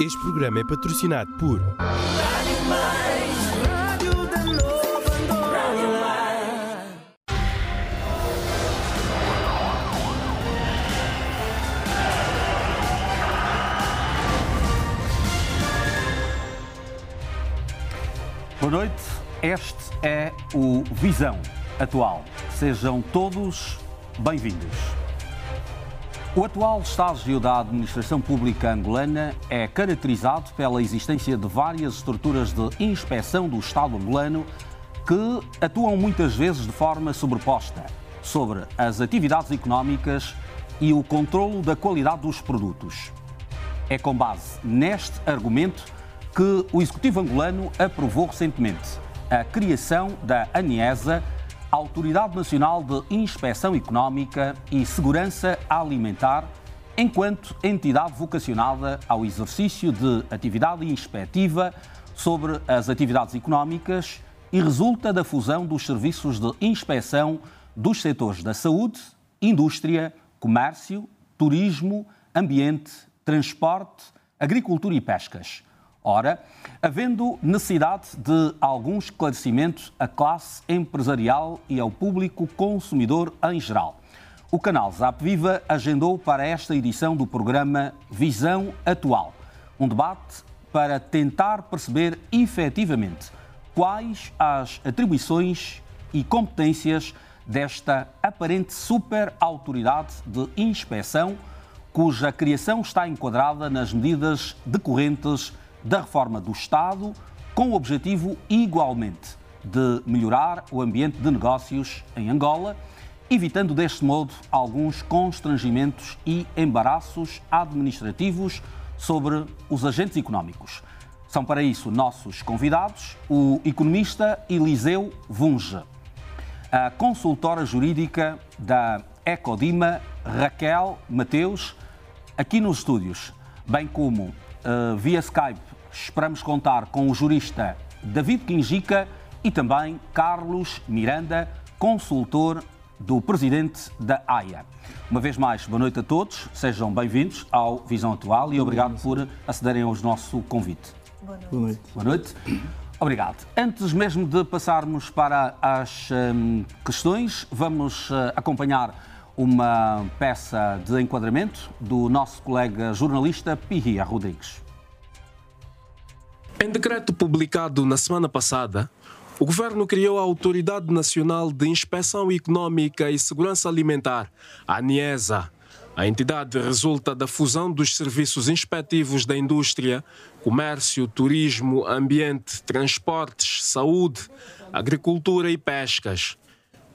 Este programa é patrocinado por. Boa noite, este é o Visão Atual. Sejam todos bem-vindos. O atual estágio da administração pública angolana é caracterizado pela existência de várias estruturas de inspeção do Estado angolano que atuam muitas vezes de forma sobreposta sobre as atividades económicas e o controlo da qualidade dos produtos. É com base neste argumento que o Executivo angolano aprovou recentemente a criação da ANIESA, Autoridade Nacional de Inspeção Económica e Segurança Alimentar, enquanto entidade vocacionada ao exercício de atividade inspectiva sobre as atividades económicas e resulta da fusão dos serviços de inspeção dos setores da saúde, indústria, comércio, turismo, ambiente, transporte, agricultura e pescas. Ora, havendo necessidade de algum esclarecimento à classe empresarial e ao público consumidor em geral, o canal Zap Viva agendou para esta edição do programa Visão Atual, um debate para tentar perceber efetivamente quais as atribuições e competências desta aparente super autoridade de inspeção, cuja criação está enquadrada nas medidas decorrentes da reforma do Estado, com o objetivo igualmente de melhorar o ambiente de negócios em Angola, evitando deste modo alguns constrangimentos e embaraços administrativos sobre os agentes económicos. São para isso nossos convidados o economista Eliseu Vunge, a consultora jurídica da Ecodima Raquel Mateus, aqui nos estúdios, bem como uh, via Skype esperamos contar com o jurista David Quinjica e também Carlos Miranda, consultor do presidente da AIA. Uma vez mais, boa noite a todos, sejam bem-vindos ao Visão Atual e obrigado por acederem ao nosso convite. Boa noite. Boa noite. Boa noite. Obrigado. Antes mesmo de passarmos para as hum, questões, vamos uh, acompanhar uma peça de enquadramento do nosso colega jornalista Pirria Rodrigues. Em decreto publicado na semana passada, o governo criou a Autoridade Nacional de Inspeção Econômica e Segurança Alimentar, a ANIESA. A entidade resulta da fusão dos serviços inspectivos da indústria, comércio, turismo, ambiente, transportes, saúde, agricultura e pescas.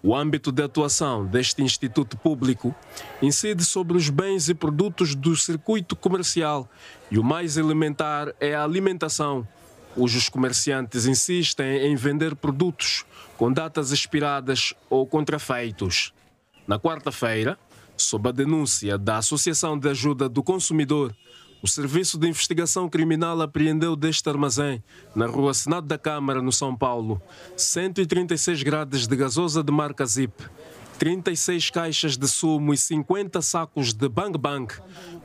O âmbito de atuação deste instituto público incide sobre os bens e produtos do circuito comercial e o mais elementar é a alimentação, cujos comerciantes insistem em vender produtos com datas expiradas ou contrafeitos. Na quarta-feira, sob a denúncia da Associação de Ajuda do Consumidor, o Serviço de Investigação Criminal apreendeu deste armazém, na rua Senado da Câmara, no São Paulo, 136 grades de gasosa de marca Zip, 36 caixas de sumo e 50 sacos de Bang Bang,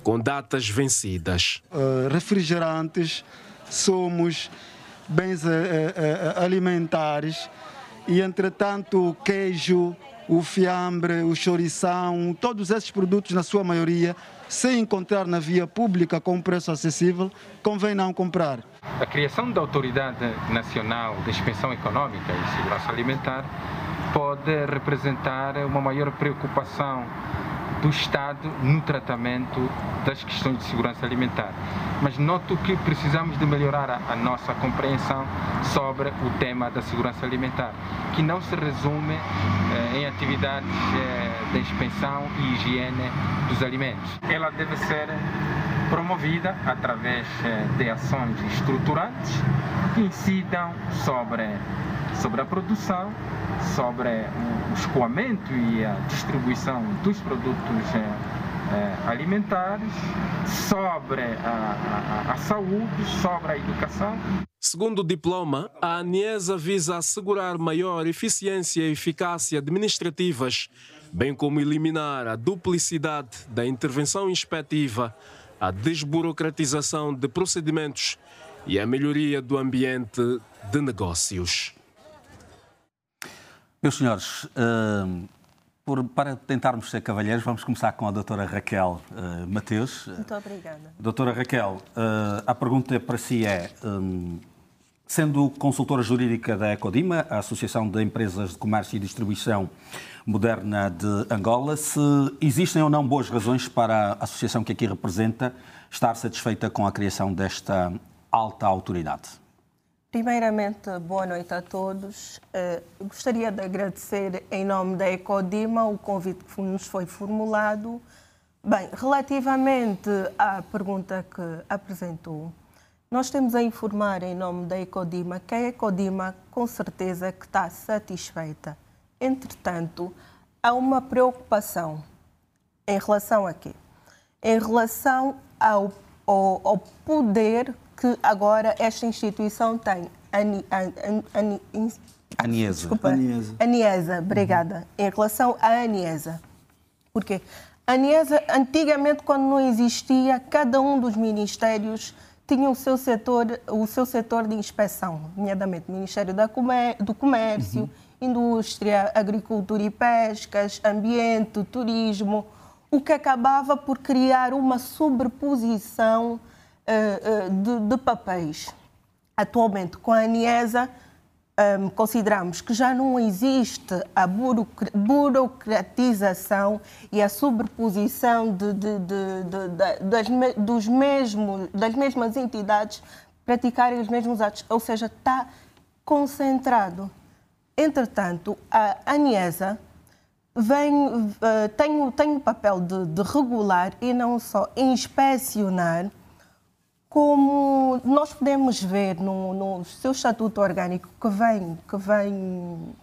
com datas vencidas. Uh, refrigerantes, sumos, bens uh, uh, alimentares e, entretanto, queijo, o fiambre, o chourição, todos esses produtos, na sua maioria, sem encontrar na via pública com um preço acessível, convém não comprar. A criação da Autoridade Nacional de Inspeção Econômica e Segurança Alimentar pode representar uma maior preocupação do Estado no tratamento das questões de segurança alimentar. Mas noto que precisamos de melhorar a, nossa compreensão sobre o tema da segurança alimentar, que não se resume eh, em atividades eh, de inspeção e higiene dos alimentos. Ela deve ser promovida através eh, de ações estruturantes que incidam sobre, sobre a produção, sobre o escoamento e a distribuição dos produtos eh, eh, alimentares, sobre a, a, a, saúde, sobre a educação. Segundo o diploma, a ANIESA visa assegurar maior eficiência e eficácia administrativas, bem como eliminar a duplicidade da intervenção inspectiva a desburocratização de procedimentos e a melhoria do ambiente de negócios. Meus senhores, uh, por, para tentarmos ser cavalheiros, vamos começar com a doutora Raquel uh, Mateus. Muito obrigada. Doutora Raquel, uh, a pergunta para si é, um, sendo consultora jurídica da Ecodima, a Associação de Empresas de Comércio e Distribuição Moderna de Angola, se existem ou não boas razões para a associação que aqui representa estar satisfeita com a criação desta alta autoridade? Primeiramente, boa noite a todos. Uh, gostaria de agradecer em nome da Ecodima o convite que nos foi formulado. Bem, relativamente à pergunta que apresentou, nós temos a informar em nome da Ecodima que a Ecodima com certeza que está satisfeita. Entretanto, há uma preocupação em relação a quê? Em relação ao, ao, ao poder que agora esta instituição tem. Ani, an, an, an, Aniesa. Desculpa. Aniesa. Aniesa, obrigada. Uhum. Em relação à Aniesa. Porquê? A Aniesa, antigamente, quando não existia, cada um dos ministérios tinha o seu setor, o seu setor de inspeção, nomeadamente Ministério da Comer, do Comércio, uhum. Indústria, Agricultura e Pescas, Ambiente, Turismo, o que acabava por criar uma sobreposição de, de, papéis. Atualmente, com a ANIESA, um, ehm, consideramos que já não existe a burocratização e a sobreposição de, de, das, dos mesmos, das mesmas entidades praticarem os mesmos atos, ou seja, está concentrado. Entretanto, a ANIESA vem, uh, tem, tem o papel de, de regular e não só inspecionar como nós podemos ver no, no seu estatuto orgânico que vem, que vem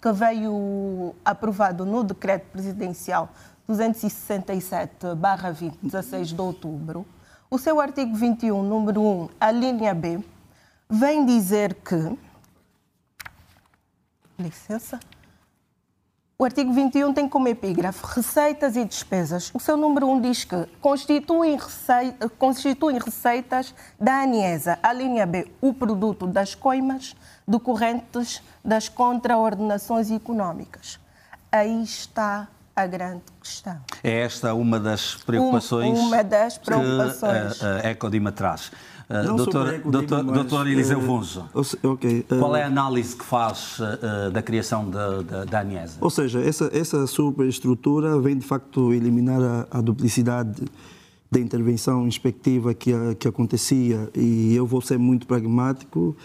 que veio aprovado no decreto presidencial 267/20 16 de outubro, o seu artigo 21, número 1, a linha B, vem dizer que licença o artigo 21 tem como epígrafe receitas e despesas. O seu número 1 diz que constituem, receita, constituem receitas da ANIESA, a linha B, o produto das coimas decorrentes das contraordenações económicas. Aí está a grande questão. É esta uma das preocupações, uma das preocupações. que a Ecodima traz. Uh, doutor, doutor, doutor Eliseu Funzo, uh, okay, uh, qual é a análise que faz uh, da criação da, ANIESA? Ou seja, essa, essa superestrutura vem de facto eliminar a, a duplicidade da intervenção inspectiva que, que acontecia e eu vou ser muito pragmático.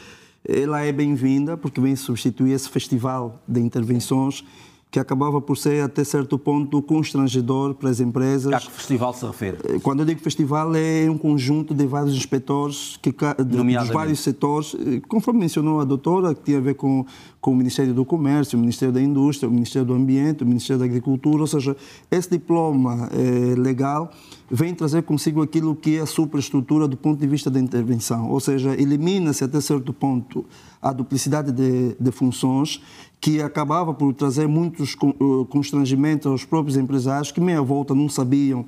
Ela é bem-vinda porque vem substituir esse festival de intervenções que acabava por ser até certo ponto constrangedor para as empresas. A que festival se refere? Eh, quando eu digo festival é um conjunto de vários inspectores que, de, dos vários setores, eh, conforme mencionou a doutora, que tinha a ver com, com o Ministério do Comércio, o Ministério da Indústria, o Ministério do Ambiente, o Ministério da Agricultura, ou seja, esse diploma é, legal vem trazer consigo aquilo que é a superestrutura do ponto de vista da intervenção, ou seja, elimina-se até certo ponto a duplicidade de, de funções que acabava por trazer muitos eh, constrangimentos aos próprios empresários que, meia volta, não sabiam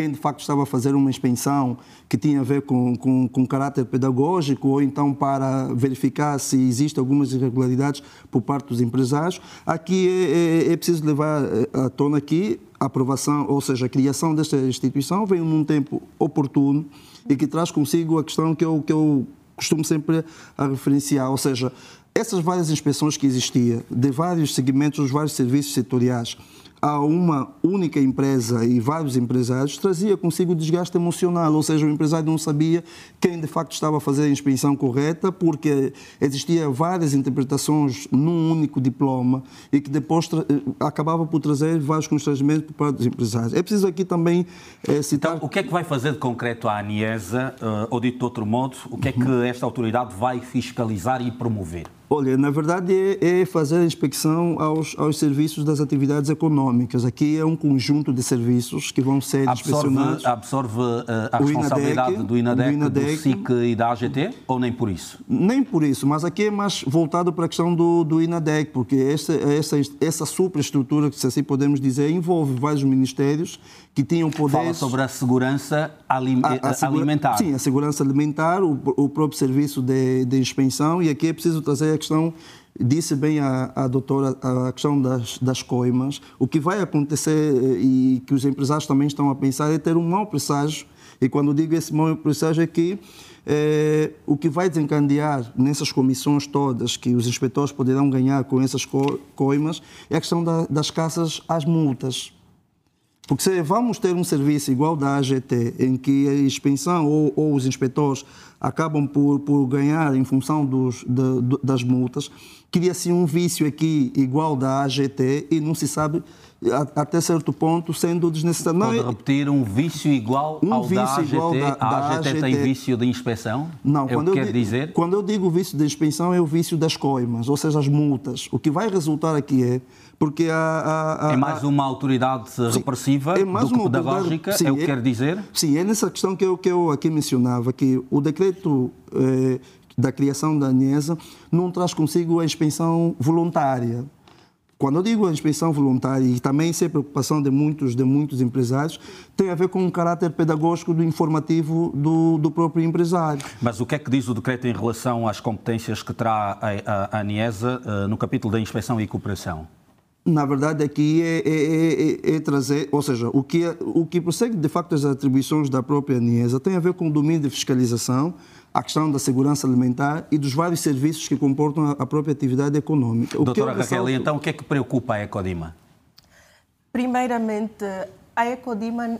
quem de facto estava a fazer uma inspeção que tinha a ver com, com, com caráter pedagógico ou então para verificar se existem algumas irregularidades por parte dos empresários. Aqui é, é, é preciso levar eh, à tona aqui a aprovação, ou seja, a criação desta instituição veio num tempo oportuno e que traz consigo a questão que eu, que eu costumo sempre a referenciar, ou seja, essas várias inspeções que existiam, de vários segmentos, os vários serviços setoriais, a uma única empresa e vários empresários trazia consigo desgaste emocional, ou seja, o empresário não sabia quem de facto estava a fazer a inspeção correta, porque existia várias interpretações num único diploma e que depois acabava por trazer vários constrangimentos por parte dos empresários. É preciso aqui também é, citar... Então, o que é que vai fazer de concreto a ANIESA, uh, ou dito de outro modo, o que é que esta autoridade vai fiscalizar e promover? Olha, na verdade é, é, fazer a inspeção aos, aos serviços das atividades econômicas. Aqui é um conjunto de serviços que vão ser absorve, inspecionados. Absorve uh, a responsabilidade INADEC, do, INADEC, do INADEC, do SIC e da AGT ou nem por isso? Nem por isso, mas aqui é mais voltado para a questão do, do INADEC, porque essa, essa, essa superestrutura, se assim podemos dizer, envolve vários ministérios que tinham poder. Fala sobre a segurança alim... a, a alimentar. Sim, a segurança alimentar, o, o próprio serviço de, de inspeção, e aqui é preciso trazer a questão disse bem a, a doutora a questão das, das coimas. O que vai acontecer eh, e que os empresários também estão a pensar é ter um mau presságio. E quando digo esse mau presságio é que é, o que vai desencadear nessas comissões todas que os inspetores poderão ganhar com essas coimas é a questão da, das caças às multas. Porque se vamos ter um serviço igual da AGT, em que a inspeção ou, ou os inspetores acabam por, por ganhar em função dos, de, de, das multas, cria-se um vício aqui igual da AGT e não se sabe até certo ponto sendo desnecessário. Pode não, repetir um vício igual um ao vício da AGT? Igual da, a AGT, AGT, tem vício de inspeção? Não, é quando eu, quer dizer? quando eu digo vício de inspeção é o vício das coimas, ou seja, as multas. O que vai resultar aqui é porque a, a, a, é mais uma autoridade sim, repressiva é mais do que pedagógica, sim, é o que é, quer dizer? Sim, é nessa questão que eu, que eu aqui mencionava, que o decreto eh, da criação da ANESA não traz consigo a inspeção voluntária. Quando eu digo a inspeção voluntária, e também isso é preocupação de muitos, de muitos empresários, tem a ver com o caráter pedagógico do informativo do, do próprio empresário. Mas o que é que diz o decreto em relação às competências que terá a, a, a ANIESA uh, no capítulo da inspeção e cooperação? Na verdade, aqui é, é, é, é, trazer, ou seja, o que, é, o que prossegue de facto as atribuições da própria ANIESA tem a ver com o domínio de fiscalização, a questão da segurança alimentar e dos vários serviços que comportam a própria atividade econômica. O Doutora Raquel, ressalto... então o que é que preocupa a Ecodima? Primeiramente, a Ecodima,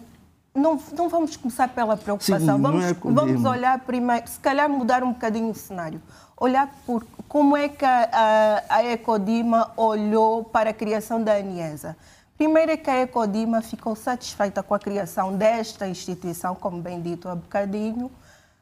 não, não vamos começar pela preocupação, Sim, vamos, é vamos olhar primeiro, se calhar mudar um bocadinho o cenário, olhar por como é que a, a, a Ecodima olhou para a criação da ANIESA. Primeiro é que a Ecodima ficou satisfeita com a criação desta instituição, como bem dito há bocadinho,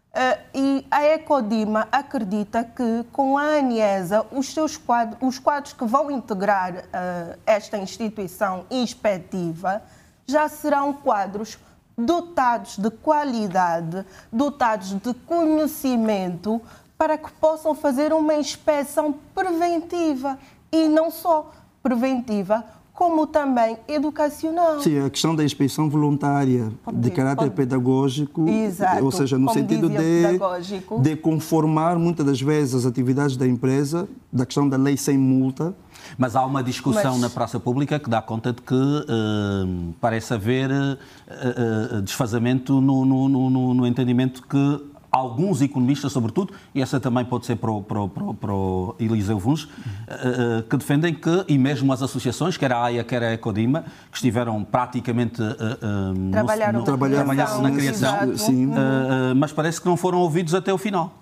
Uh, e a Ecodima acredita que com a ANIESA os, seus quadros, os quadros que vão integrar uh, esta instituição inspectiva já serão quadros dotados de qualidade, dotados de conhecimento, para que possam fazer uma inspeção preventiva e não só preventiva, como também educacional. Sim, a questão da inspeção voluntária pode de caráter pode... pedagógico, Exato, ou seja, no sentido de, de conformar muitas das vezes as atividades da empresa, da questão da lei sem multa, mas há uma discussão Mas... na praça pública que dá conta de que uh, parece haver uh, uh, desfazamento no, no, no, no, entendimento que alguns economistas, sobretudo, e essa também pode ser para o, para o, para o Eliseu Vuns, eh, eh, que defendem que, e mesmo as associações, quer a AIA, quer a Ecodima, que estiveram praticamente uh, trabalharam, no, trabalharam na criação, sim. mas parece que não foram ouvidos até o final.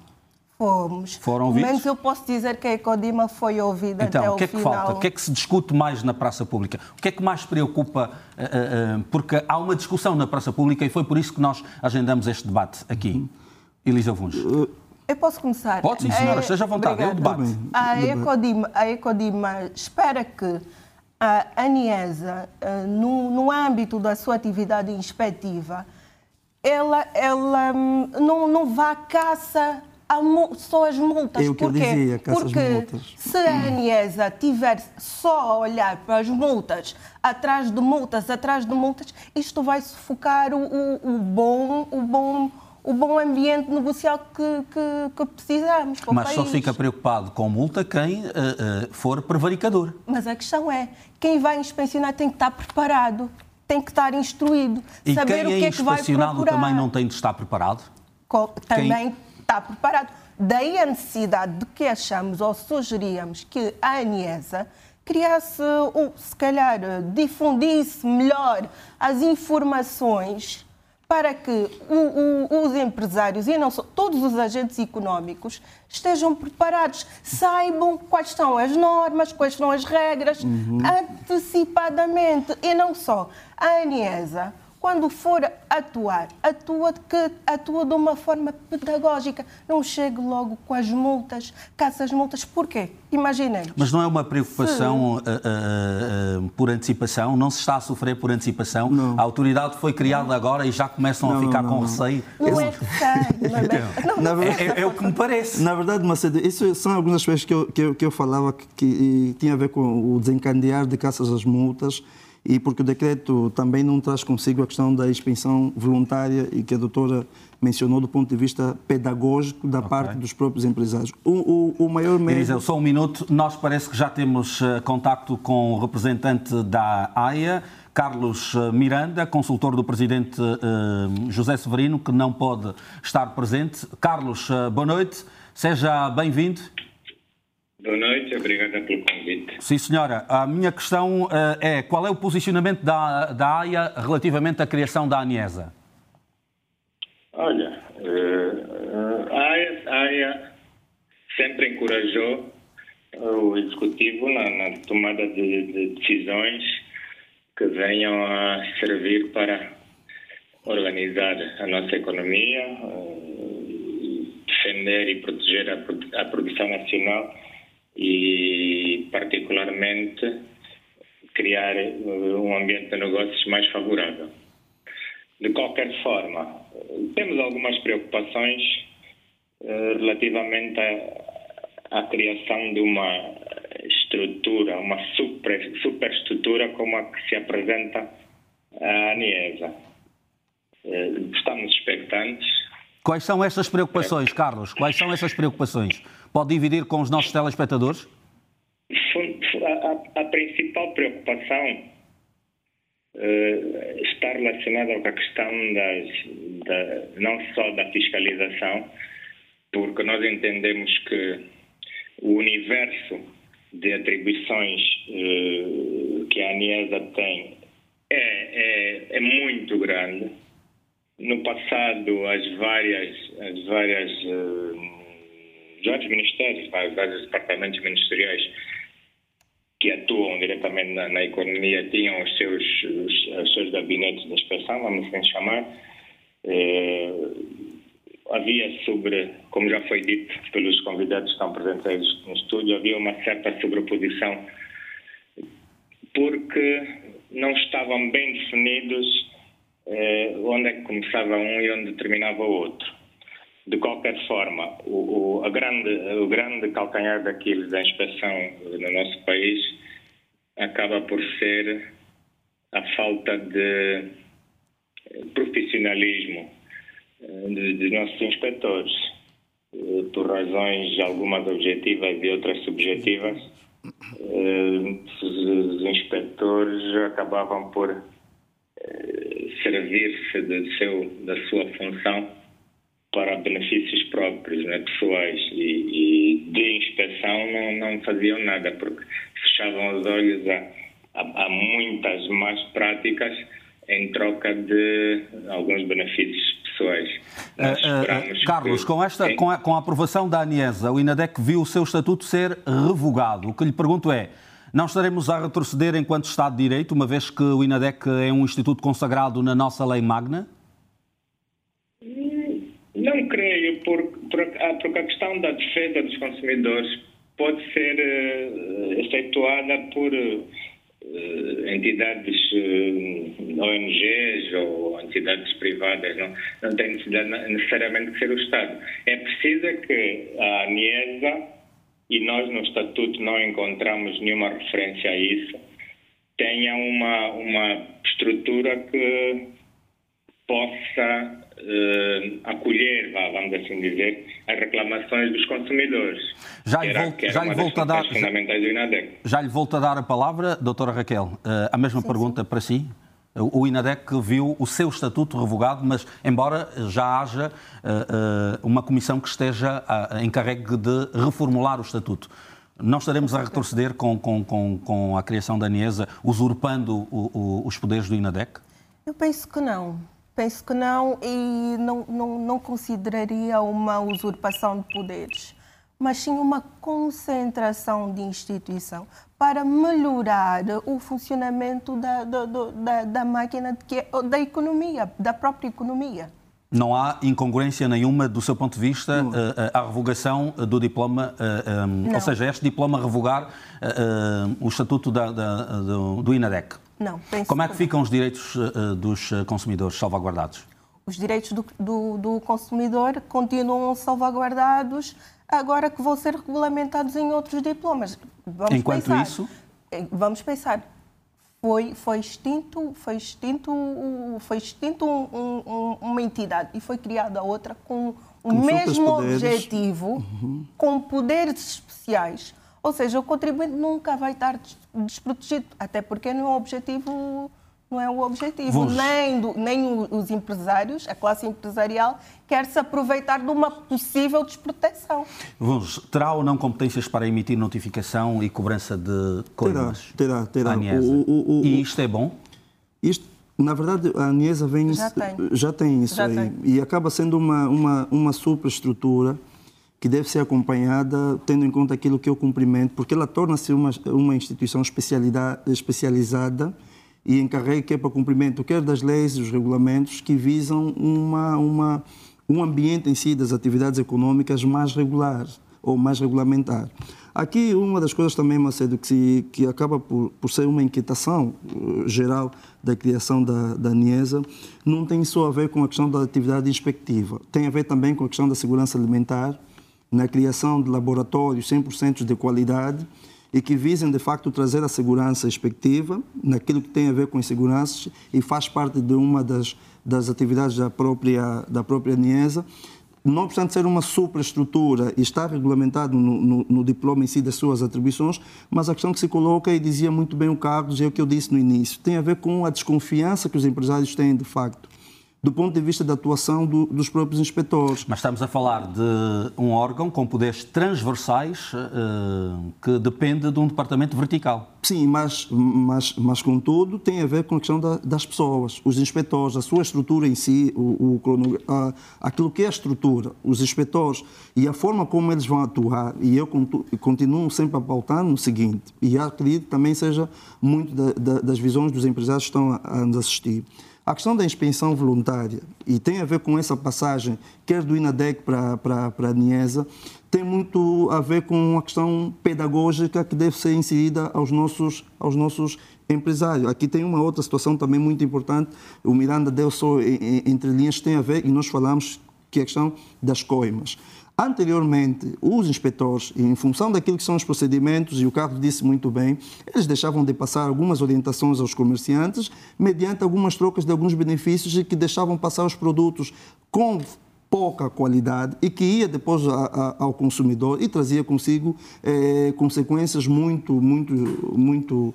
Fomos. Foram ouvidos? Menos eu posso dizer que a Ecodima foi ouvida então, até o que é que final. falta? O que é que se discute mais na praça pública? O que é que mais preocupa? Uh, uh, porque há uma discussão na praça pública e foi por isso que nós agendamos este debate aqui. Elisa Vuns. Eu posso começar? Pode sim, senhora, é, esteja à vontade, é o debate. A Ecodima, a Ecodima espera que a ANIESA, eh, no, no âmbito da sua atividade inspectiva, ela, ela hum, não, não vá à caça a só as multas. É o que eu dizia, caça Porque multas. se a ANIESA tiver só a olhar para as multas, atrás de multas, atrás de multas, isto vai sufocar o, o, o bom, o bom o bom ambiente negocial que, que, que precisamos. Mas só fica preocupado com multa quem uh, uh, for prevaricador. Mas a questão é, quem vai inspecionar tem que estar preparado, tem que estar instruído, e saber quem o que é, é que vai também não tem de estar preparado? também quem... está preparado. Daí a necessidade de que achamos ou sugeríamos que a ANIESA criasse, ou se calhar difundisse melhor as informações para que o, o, os empresários e não só, todos os agentes económicos estejam preparados, saibam quais são as normas, quais são as regras, uhum. antecipadamente. E não só. A ANIESA, quando for atuar, atua, que, atua de uma forma pedagógica. Não chegue logo com as multas, caça as multas. Porquê? Imaginemos. Mas não é uma preocupação uh, uh, uh, por antecipação? Não se está a sofrer por antecipação? Não. A autoridade foi criada agora e já começam não, a ficar não, com receio? Não é receio. é, é, é, o que me parece. Na verdade, Macedo, isso são algumas coisas que eu, que eu, que eu falava que, que tinha a ver com o desencadear de caças às multas e porque o decreto também não traz consigo a questão da expensão voluntária e que a doutora mencionou do ponto de vista pedagógico da okay. parte dos próprios empresários. O, o, o maior medo... Eliseu, só um minuto. Nós parece que já temos uh, contacto com o representante da AIA, Carlos eh, Miranda, consultor do presidente uh, José Severino, que não pode estar presente. Carlos, uh, boa noite. Seja bem-vindo. Boa noite, obrigada pelo convite. Sim, senhora. A minha questão uh, é qual é o posicionamento da, da AIA relativamente à criação da ANIESA? Olha, uh, a, AIA, a AIA sempre encorajou o Executivo na, na tomada de, de, decisões que venham a servir para organizar a nossa economia, uh, defender e proteger a, a produção nacional e, particularmente, criar eh, um ambiente de negócios mais favorável. De qualquer forma, temos algumas preocupações uh, relativamente à, à, criação de uma estrutura, uma super, superestrutura como a que se apresenta à ANIESA. Uh, estamos expectantes. Quais são essas preocupações, Carlos? Quais são essas preocupações? Pode dividir com os nossos telespectadores? A, a, a principal preocupação uh, está relacionada com a questão das, da, não só da fiscalização, porque nós entendemos que o universo de atribuições uh, que a ANIESA tem é, é, é, muito grande. No passado, as várias, as várias uh, vários ministérios, vários departamentos ministeriais que atuam diretamente na, na economia tinham os seus, os, os, seus gabinetes de inspeção, vamos assim chamar. Eh, havia sobre, como já foi dito pelos convidados que estão presentes no estúdio, havia uma certa sobreposição porque não estavam bem definidos eh, onde é que começava um e onde terminava o outro. De qualquer forma, o, o, grande, o grande calcanhar daquilo da inspeção no nosso país acaba por ser a falta de profissionalismo eh, dos nossos inspectores, eh, por razões algumas objetivas e outras subjetivas. Eh, os inspectores acabavam por servir-se da sua função para benefícios próprios, né, pessoais, e, e, de inspeção não, não faziam nada, porque fechavam os olhos a, a, a muitas más práticas em troca de alguns benefícios pessoais. Uh, uh, Carlos, que... com, esta, com a, com, a, aprovação da ANIESA, o INADEC viu o seu estatuto ser revogado. O que lhe pergunto é, não estaremos a retroceder enquanto Estado de Direito, uma vez que o INADEC é um instituto consagrado na nossa lei magna? Creio, porque, porque a questão da defesa dos consumidores pode ser uh, efetuada por uh, entidades uh, ONGs ou entidades privadas, não, não tem necessariamente que ser o Estado. É preciso que a ANIESA, e nós no Estatuto não encontramos nenhuma referência a isso, tenha uma, uma estrutura que possa uh, acolher, vamos assim dizer, as reclamações dos consumidores. Já lhe, volto, já lhe volto a dar, já, já, lhe volto a dar a palavra, doutora Raquel. Uh, a mesma sim, pergunta sim. para si. O INADEC viu o seu estatuto revogado, mas embora já haja uh, uh, uma comissão que esteja uh, encarregue de reformular o estatuto, não estaremos a retroceder com, com, com, com a criação da ANIESA, usurpando o, o, os poderes do INADEC? Eu penso que não. Penso que não e não, não, não consideraria uma usurpação de poderes. mas sim uma concentração de instituição para melhorar o funcionamento da, da, da, da máquina da economia, da própria economia. Não há incongruência nenhuma, do seu ponto de vista, uh, à revogação do diploma, uh, um, ou seja, este diploma revogar uh, o estatuto da, da, do, do, INADEC. Não. Como é que ficam os direitos dos consumidores salvaguardados? Os direitos do, do, do consumidor continuam salvaguardados agora que vão ser regulamentados em outros diplomas. Vamos Enquanto pensar, isso? Vamos pensar, foi, foi extinto, foi extinto, foi extinto um, um, uma entidade e foi criada outra com o com mesmo objetivo, uhum. com poderes especiais. Ou seja, o contribuinte nunca vai estar desprotegido, até porque não é o objetivo não é o objetivo. Nem, do, nem os empresários, a classe empresarial, quer se aproveitar de uma possível desproteção. Vamos, terá ou não competências para emitir notificação e cobrança de coisas? Terá, terá. terá. O, o, o, e isto é bom? Isto, na verdade, a Aniesa vem, já, tem. já tem isso já aí. Tem. E acaba sendo uma, uma, uma superestrutura que deve ser acompanhada tendo em conta aquilo que o cumprimento, porque ela torna-se uma, uma instituição especializada e encarregue que é para cumprimento quer das leis dos regulamentos que visam uma, uma, um ambiente em si das atividades econômicas mais regular ou mais regulamentar. Aqui, uma das coisas também, Macedo, que, se, que acaba por, por ser uma inquietação uh, geral da criação da, da NIESA, não tem só a ver com a questão da atividade inspectiva, tem a ver também com a questão da segurança alimentar, na criação de laboratórios 100% de qualidade e que visem, de facto, trazer a segurança expectativa naquilo que tem a ver com as seguranças e faz parte de uma das, das atividades da própria, da própria NIESA. Não obstante ser uma superestrutura e estar regulamentado no, no, no, diploma em si das suas atribuições, mas a questão que se coloca, e dizia muito bem o Carlos, é o que eu disse no início, tem a ver com a desconfiança que os empresários têm, de facto, do ponto de vista da atuação do, dos próprios inspectores. Mas estamos a falar de um órgão com poderes transversais uh, que depende de um departamento vertical. Sim, mas, mas, mas contudo tem a ver com a questão da, das pessoas, os inspectores, a sua estrutura em si, o, o, a, aquilo que é a estrutura, os inspectores e a forma como eles vão atuar. E eu continuo sempre a pautar no seguinte, e acredito que também seja muito da, da, das visões dos empresários que estão a, a nos assistir. A questão da inspeção voluntária, e tem a ver com essa passagem, quer do INADEC para, para, para a NIESA, tem muito a ver com a questão pedagógica que deve ser inserida aos nossos, aos nossos empresários. Aqui tem uma outra situação também muito importante, o Miranda deu só entre linhas, tem a ver, e nós falamos que é a questão das coimas. Anteriormente, os inspectores, em função daquilo que são os procedimentos, e o Carlos disse muito bem, eles deixavam de passar algumas orientações aos comerciantes, mediante algumas trocas de alguns benefícios e que deixavam passar os produtos com pouca qualidade e que ia depois a, a, ao consumidor e trazia consigo eh, consequências muito, muito, muito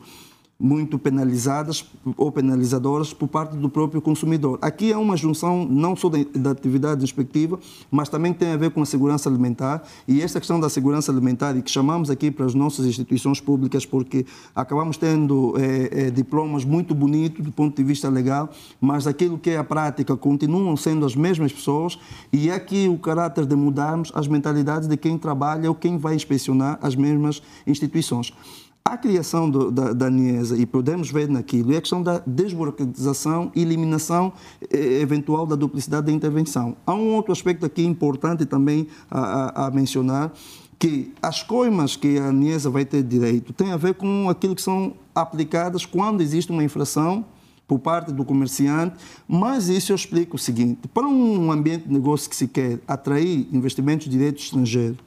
muito penalizadas ou penalizadoras por parte do próprio consumidor. Aqui é uma junção não só da atividade inspectiva, mas também tem a ver com a segurança alimentar e esta questão da segurança alimentar e que chamamos aqui para as nossas instituições públicas porque acabamos tendo é, é, diplomas muito bonitos do ponto de vista legal, mas aquilo que é a prática continuam sendo as mesmas pessoas e é aqui o caráter de mudarmos as mentalidades de quem trabalha ou quem vai inspecionar as mesmas instituições. A criação do, da, da NIESA, e podemos ver naquilo, é a questão da desburocratização e eliminação eh, eventual da duplicidade da intervenção. Há um outro aspecto aqui importante também a, a, a mencionar, que as coimas que a NIESA vai ter direito têm a ver com aquilo que são aplicadas quando existe uma infração por parte do comerciante, mas isso eu explico o seguinte, para um ambiente de negócio que se quer atrair investimentos de direito estrangeiro,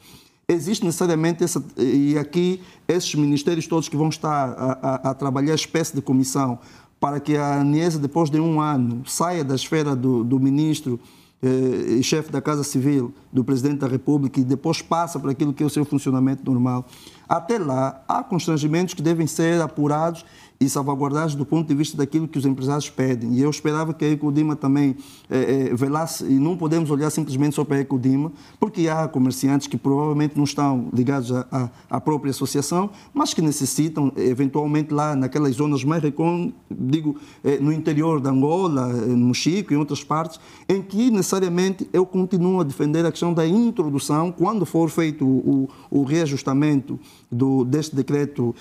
existe necessariamente essa, e aqui esses ministérios todos que vão estar a, a, a trabalhar espécie de comissão para que a ANESA, depois de um ano, saia da esfera do, do ministro eh, e chefe da Casa Civil, do Presidente da República, e depois passa para aquilo que é o seu funcionamento normal. Até lá, há constrangimentos que devem ser apurados e salvaguardados do ponto de vista daquilo que os empresários pedem. E eu esperava que a Ecodima também é, é, velasse, e não podemos olhar simplesmente só para a Ecodima, porque há comerciantes que provavelmente não estão ligados à, à própria associação, mas que necessitam, eventualmente, lá naquelas zonas mais recônditas, digo, é, no interior da Angola, no Chico e em outras partes, em que necessariamente eu continuo a defender a questão da introdução, quando for feito o, o reajustamento do, deste decreto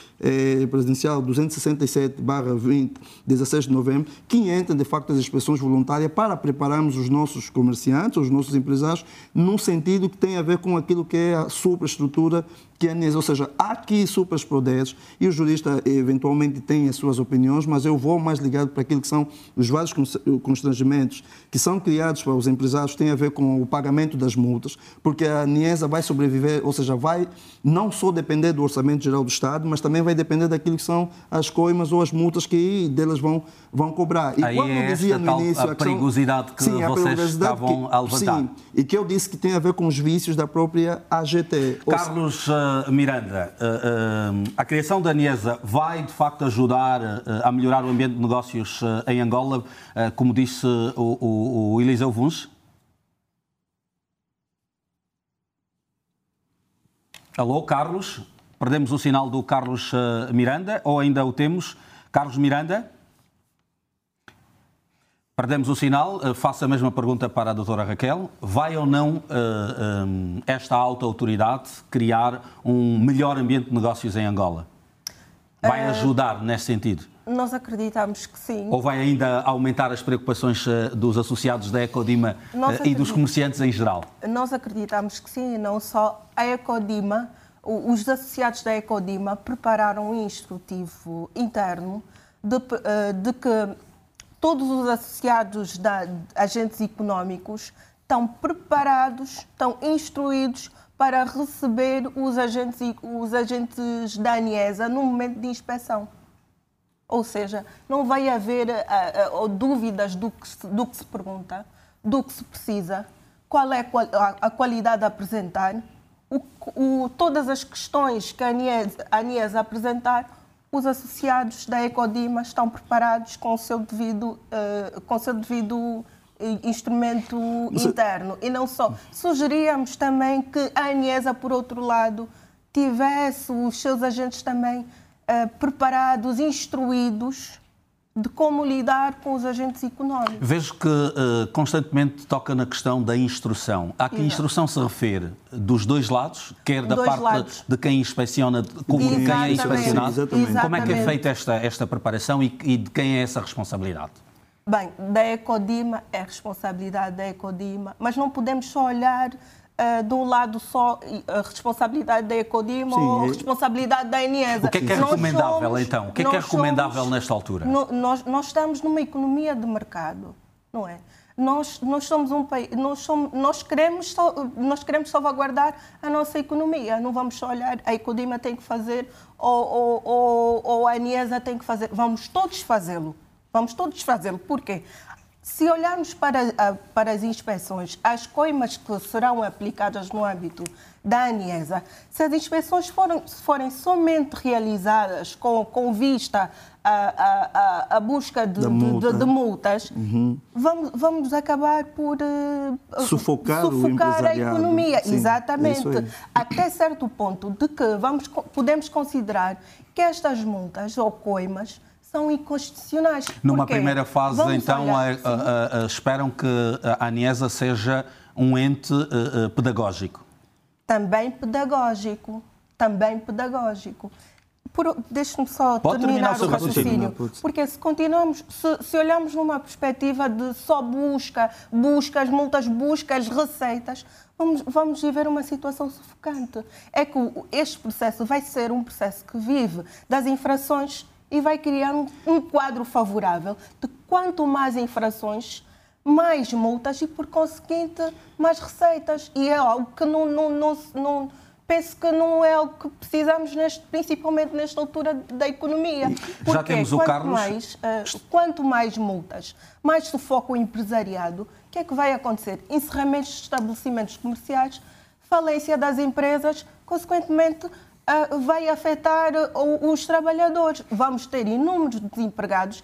presidencial 260 47-20, 16 de novembro, que entra de facto as inspeções voluntárias para prepararmos os nossos comerciantes, os nossos empresários, num sentido que tem a ver com aquilo que é a superestrutura que é a Niesa, Ou seja, há aqui superpoderes e o jurista eventualmente tem as suas opiniões, mas eu vou mais ligado para aquilo que são os vários constrangimentos que são criados para os empresários, tem a ver com o pagamento das multas, porque a NIESA vai sobreviver, ou seja, vai não só depender do Orçamento Geral do Estado, mas também vai depender daquilo que são as coisas coimas ou as multas que delas vão, vão cobrar. E Aí quando é dizia no início... A, perigosidade que sim, vocês estavam que, a levantar. Sim, e que eu disse que tem a ver com os vícios da própria AGT. Carlos uh, Miranda, uh, uh, a criação da NIESA vai, de facto, ajudar a melhorar o ambiente de negócios em Angola, como disse o, o, o Eliseu Vuns? Alô, Carlos? Perdemos o sinal do Carlos uh, Miranda ou ainda o temos? Carlos Miranda? Perdemos o sinal. Uh, faço a mesma pergunta para a doutora Raquel. Vai ou não uh, eh, um, esta alta autoridade criar um melhor ambiente de negócios em Angola? Vai ajudar nesse sentido? Nós acreditamos que sim. Ou vai ainda aumentar as preocupações dos associados da Ecodima e dos comerciantes em geral? Nós acreditamos que sim, e não só a Ecodima, os associados da Ecodima prepararam um instrutivo interno de, eh, de que todos os associados da agentes económicos estão preparados, estão instruídos para receber os agentes, os agentes da ANIESA no momento de inspeção. Ou seja, não vai haver uh, uh, dúvidas do que, se, do que se pergunta, do que se precisa, qual é a, a qualidade a apresentar o, o, todas as questões que a ANIES, apresentar, os associados da Ecodima estão preparados com o seu devido, uh, com o seu devido eh, instrumento Mas, interno. E não só. Sugeríamos também que a ANIESA, por outro lado, tivesse os seus agentes também uh, preparados, instruídos de como lidar com os agentes económicos. Vejo que uh, constantemente toca na questão da instrução. Há que a instrução se refere dos dois lados, quer da parte lados. de quem inspeciona, como de quem é inspecionado. Exatamente. Como é que é feita esta, esta preparação e, e de quem é essa responsabilidade? Bem, da Ecodima é responsabilidade da Ecodima, mas não podemos só olhar uh, de um lado só a responsabilidade da Ecodima Sim, ou a responsabilidade da Eniesa. O que é que é recomendável, somos, então? O que é que é recomendável somos, nesta altura? No, nós, nós estamos numa economia de mercado, não é? Nós, nós somos um país, nós, somos, nós, queremos, nós queremos salvaguardar a nossa economia. Não vamos só olhar, a Ecodima tem que fazer ou, ou, ou, ou a Eniesa tem que fazer. Vamos todos fazê-lo. Vamos todos fazê-lo. Por quê? Se olharmos para, para as inspeções, as coimas que serão aplicadas no âmbito da ANIESA, se as inspeções forem, forem somente realizadas com, com vista à, à, à busca de, multa. de, de multas, uhum. vamos, vamos acabar por uh, sufocar, sufocar a economia. Sim, Exatamente. É Até certo ponto de que vamos, podemos considerar que estas multas ou coimas são inconstitucionais. Numa primeira fase, Vamos então, a, a, a, esperam que a ANIESA seja um ente uh, pedagógico. Também pedagógico. Também pedagógico. Deixe-me só Pode terminar, terminar o raciocínio. Porque se continuamos, se, se, olharmos numa perspectiva de só busca, buscas, multas, buscas, receitas, vamos, vamos viver uma situação sufocante. É que este processo vai ser um processo que vive das infrações e vai criar um, um quadro favorável de quanto mais infrações, mais multas e, por conseguinte, mais receitas. E é algo que não, não, não, não penso que não é algo que precisamos, neste, principalmente nesta altura da economia. Porque Já temos o quanto Carlos. Mais, uh, quanto mais multas, mais sufoca o empresariado, o que é que vai acontecer? Encerramentos de estabelecimentos comerciais, falência das empresas, consequentemente vai afetar os trabalhadores. Vamos ter inúmeros desempregados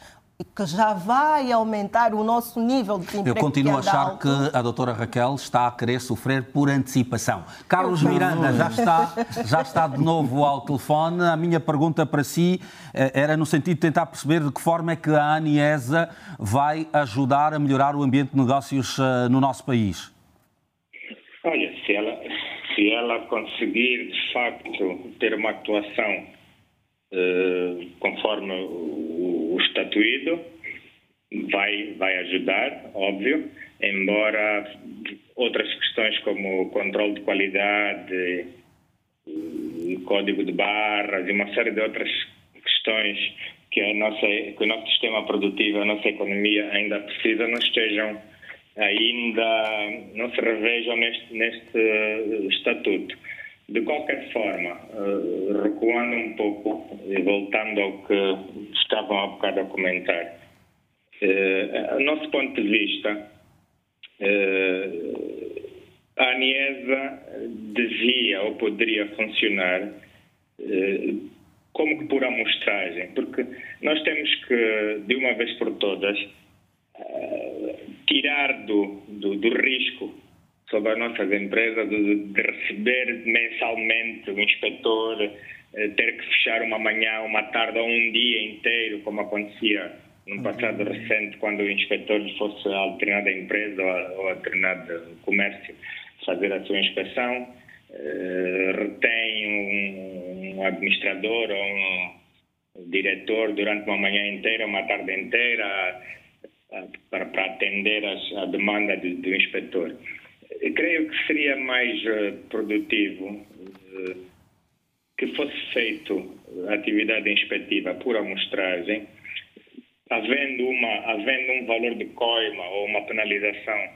que já vai aumentar o nosso nível de desemprego. Eu continuo a achar alto. que a doutora Raquel está a querer sofrer por antecipação. Carlos Miranda já está, já está de novo ao telefone. A minha pergunta para si eh, era no sentido de tentar perceber de que forma é que a ANIESA vai ajudar a melhorar o ambiente de negócios eh, no nosso país. Olha, se ela, se ela conseguir de facto ter uma atuação eh, conforme o, o estatuído, vai, vai ajudar, óbvio, embora outras questões como o controle de qualidade, o código de barras e uma série de outras questões que, a nossa, que o nosso sistema produtivo, a nossa economia ainda precisa, não estejam ainda, não se revejam neste, neste estatuto. De qualquer forma, uh, recuando um pouco e voltando ao que estavam há bocado a comentar, uh, a nosso ponto de vista, a ANIESA devia ou poderia funcionar como que por amostragem, porque nós temos que, de uma vez por todas, tirar do, do, do risco sobre as nossas empresas de, de receber mensalmente o inspetor, eh, ter que fechar uma manhã, uma tarde ou um dia inteiro, como acontecia no passado recente, quando o inspetor fosse a determinada empresa ou a, determinado comércio fazer a sua inspeção, eh, retém um, um administrador ou um diretor durante uma manhã inteira, uma tarde inteira, para, para atender as, a demanda do, do inspetor. Eu creio que seria mais uh, produtivo uh, que fosse feito atividade inspectiva por amostragem, havendo, uma, havendo um valor de coima ou uma penalização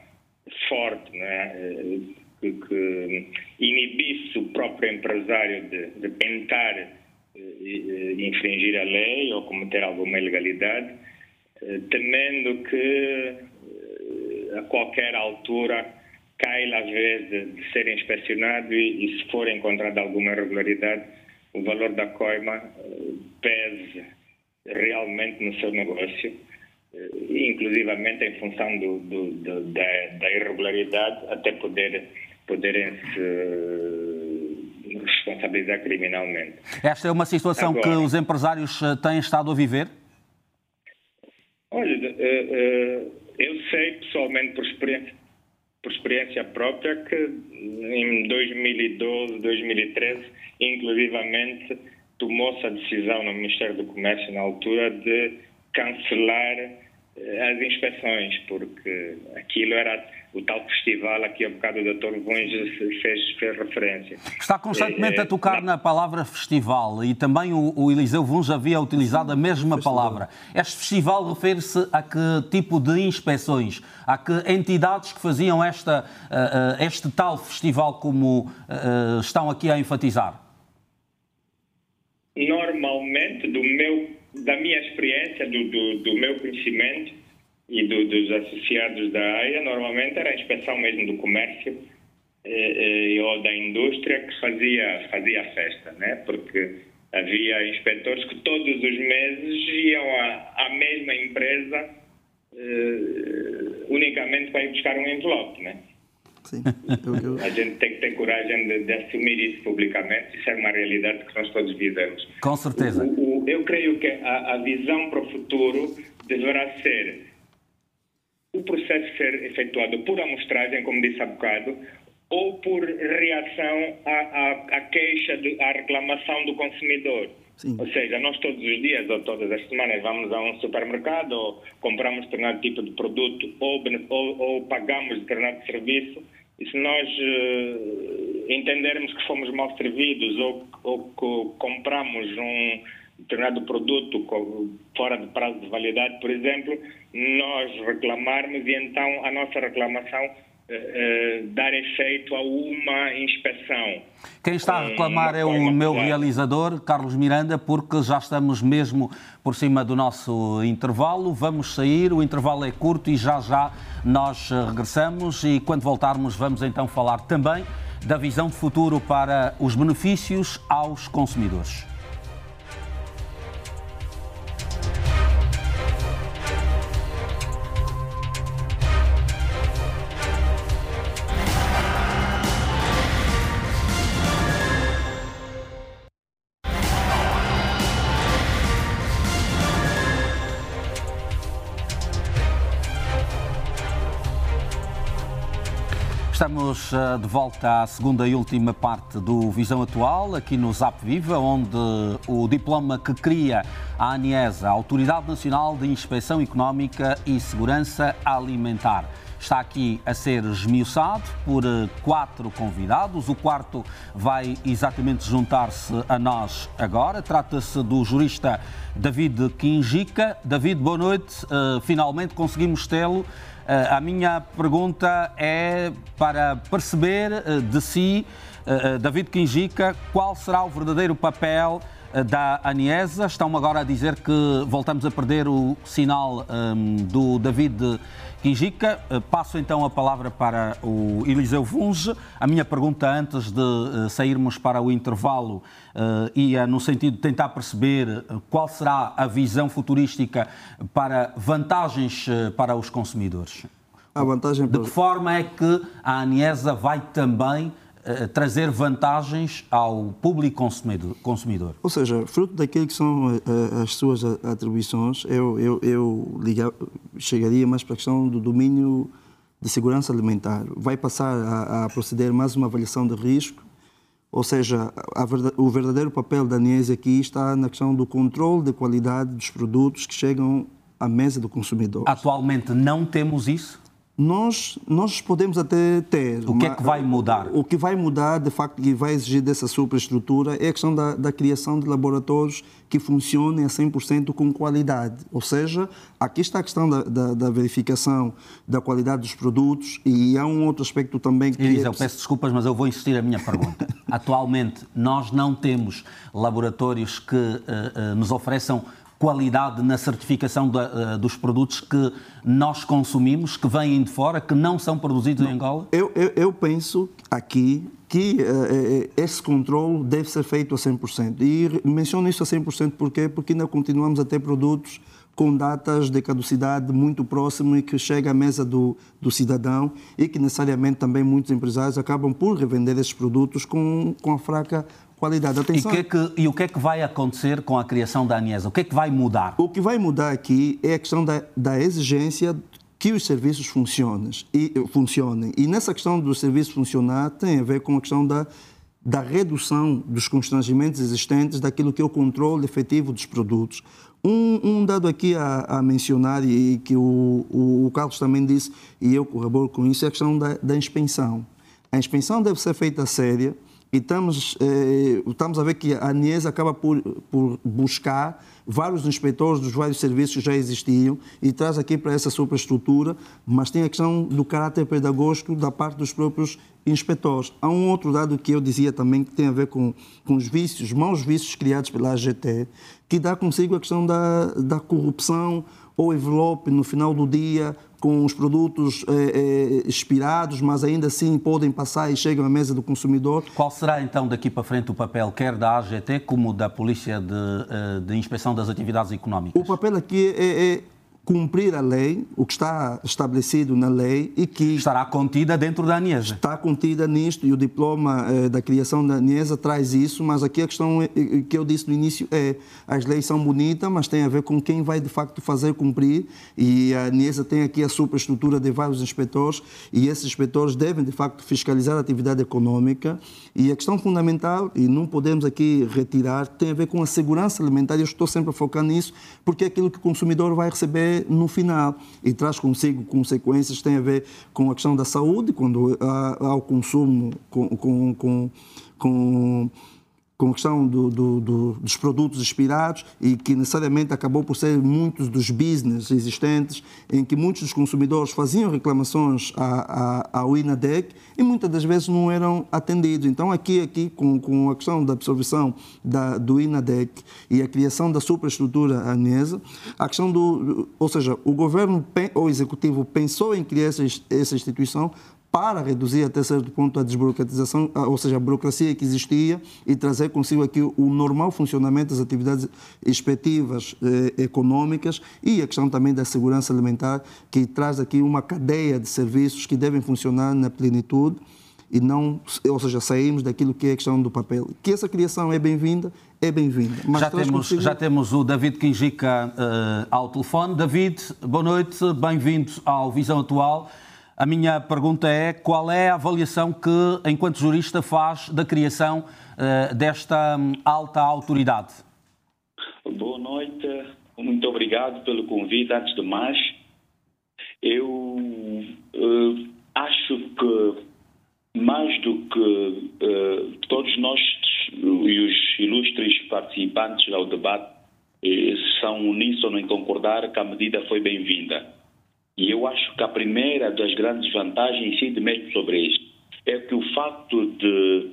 forte, né, que, que inibisse o próprio empresário de, de tentar uh, infringir a lei ou cometer alguma ilegalidade, temendo que a qualquer altura cai às vezes de, de ser inspecionado e, e, se for encontrada alguma irregularidade, o valor da coima uh, pese realmente no seu negócio, inclusivamente em função do, do, do, da, da, irregularidade, até poder, poderem se responsabilizar criminalmente. Esta é uma situação Agora, que os empresários têm estado a viver? Olha, eu sei pessoalmente por experiência por experiência própria que em 2012, 2013, inclusivamente, tomou-se a decisão no Ministério do Comércio na altura de cancelar eh, as inspeções, porque aquilo era o tal festival a que há bocado o Dr. Vonge fez, fez referência. Está constantemente a eh, tocar na palavra festival e também o, o Eliseu Vonge havia utilizado a mesma palavra. Este festival refere-se a que tipo de inspeções? A que entidades que faziam esta, uh, este tal festival como uh, estão aqui a enfatizar? Normalmente, do meu, da minha experiência, do, do, do meu conhecimento, e do, dos associados da AIA, normalmente era a inspeção mesmo do comércio eh, eh, ou da indústria que fazia, fazia a festa, né? porque havia inspectores que todos os meses iam à, à mesma empresa eh, unicamente para ir buscar um envelope. Né? Sim. Eu, eu... A gente tem que ter coragem de, de, assumir isso publicamente, isso é uma realidade que nós todos vivemos. Com certeza. O, o, eu creio que a, a visão para o futuro deverá ser o processo ser efetuado por amostragem, como disse há bocado, ou por reação à, à, à queixa, de, à reclamação do consumidor. Sim. Ou seja, nós todos os dias ou todas as semanas vamos a um supermercado ou compramos determinado tipo de produto ou, ou, ou pagamos determinado serviço e se nós uh, entendermos que fomos mal servidos ou, ou que compramos um determinado produto fora de prazo de validade, por exemplo, nós reclamarmos e então a nossa reclamação eh, eh, dar efeito a uma inspeção. Quem está a reclamar é o meu realizador, Carlos Miranda, porque já estamos mesmo por cima do nosso intervalo. Vamos sair, o intervalo é curto e já já nós regressamos e quando voltarmos vamos então falar também da visão de futuro para os benefícios aos consumidores. Estamos eh, de volta à segunda e última parte do Visão Atual, aqui no Zap Viva, onde o diploma que cria a ANIESA, a Autoridade Nacional de Inspeção Económica e Segurança Alimentar, está aqui a ser esmiuçado por eh, quatro convidados. O quarto vai exatamente juntar-se a nós agora. Trata-se do jurista David Quinjica. David, boa noite. Uh, finalmente conseguimos tê-lo eh, a minha pergunta é para perceber eh, de si, eh, David Quinjica, qual será o verdadeiro papel da Aniesa. Estão agora a dizer que voltamos a perder o sinal um, do David Quinjica. Passo então a palavra para o Eliseu Funge. A minha pergunta antes de sairmos para o intervalo uh, ia no sentido de tentar perceber qual será a visão futurística para vantagens para os consumidores. A vantagem de que forma é que a Aniesa vai também trazer vantagens ao público consumidor? Ou seja, fruto daquilo que são uh, as suas atribuições, eu, eu, eu chegaria mais para a questão do domínio de segurança alimentar. Vai passar a, a proceder mais uma avaliação de risco ou seja, a, o verdadeiro papel da ANES aqui está na questão do controle de qualidade dos produtos que chegam à mesa do consumidor. Atualmente não temos isso? Nós, nós podemos até ter. O que é que vai mudar? O que vai mudar, de facto, e vai exigir dessa superestrutura é a questão da, da criação de laboratórios que funcionem a 100% com qualidade. Ou seja, aqui está a questão da, da, da, verificação da qualidade dos produtos e há um outro aspecto também que. Elisa, é... eu peço desculpas, mas eu vou insistir a minha pergunta. Atualmente, nós não temos laboratórios que uh, uh, nos ofereçam qualidade na certificação uh, dos produtos que nós consumimos, que vêm de fora, que não são produzidos não, em Angola? Eu, eu, eu, penso aqui que uh, esse controle deve ser feito a 100%. E menciono isso a 100% porquê? porque ainda continuamos a ter produtos com datas de caducidade muito próximo e que chega à mesa do, do cidadão e que necessariamente também muitos empresários acabam por revender esses produtos com, com a fraca qualidade. Atenção. E, que é que, e o que é que vai acontecer com a criação da Aniesa? O que é que vai mudar? O que vai mudar aqui é a questão da, da exigência que os serviços funcionem e, funcionem. E nessa questão dos serviços funcionar tem a ver com a questão da, da redução dos constrangimentos existentes daquilo que é o controle efetivo dos produtos. Um, um dado aqui a, a, mencionar e que o, o, o, Carlos também disse, e eu corroboro com isso, é a questão da, da inspeção. A inspeção deve ser feita séria, e estamos, eh, estamos a ver que a ANIES acaba por, por buscar vários inspectores dos vários serviços que já existiam e traz aqui para essa superestrutura, mas tem a questão do caráter pedagógico da parte dos próprios inspectores. Há um outro dado que eu dizia também que tem a ver com, com os vícios, maus vícios criados pela AGT, que dá consigo a questão da, da corrupção ou envelope no final do dia com os produtos eh, eh, expirados, mas ainda assim podem passar e chegam à mesa do consumidor. Qual será então daqui para frente o papel, quer da AGT como da Polícia de, eh, de Inspeção das Atividades Económicas? O papel aqui é, é cumprir a lei, o que está estabelecido na lei e que... Estará contida dentro da ANIESA. Está contida nisto e o diploma eh, da criação da ANIESA traz isso, mas aqui a questão é, é, que eu disse no início é as leis são bonitas, mas tem a ver com quem vai de facto fazer cumprir e a ANIESA tem aqui a superestrutura de vários inspetores e esses inspetores devem de facto fiscalizar a atividade econômica e a questão fundamental, e não podemos aqui retirar, tem a ver com a segurança alimentar, eu estou sempre a focar nisso, porque é aquilo que o consumidor vai receber no final. E traz consigo consequências que têm a ver com a questão da saúde, quando há, há o consumo com, com, com, com com a questão do, do, do, dos produtos expirados e que necessariamente acabou por ser muitos dos business existentes em que muitos dos consumidores faziam reclamações à, à, ao INADEC e muitas das vezes não eram atendidos. Então aqui, aqui com, com a questão da absorção da, do INADEC e a criação da superestrutura ANESA, a questão do, ou seja, o governo ou o executivo pensou em criar essa, essa instituição para reduzir até certo ponto a desburocratização, ou seja, a burocracia que existia e trazer consigo aqui o normal funcionamento das atividades expectativas eh, econômicas e a questão também da segurança alimentar, que traz aqui uma cadeia de serviços que devem funcionar na plenitude e não, ou seja, saímos daquilo que é a questão do papel. Que essa criação é bem-vinda, é bem-vinda. Já temos, consigo... já temos o David Quinjica uh, ao telefone. David, boa noite, bem-vindo ao Visão Atual. A minha pergunta é qual é a avaliação que, enquanto jurista, faz da criação uh, desta um, alta autoridade? Boa noite, muito obrigado pelo convite. Antes de mais, eu uh, acho que mais do que uh, todos nós e os ilustres participantes ao debate são uníssono em concordar que a medida foi bem-vinda. E eu acho que a primeira das grandes vantagens incide mesmo sobre isto. É que o facto de,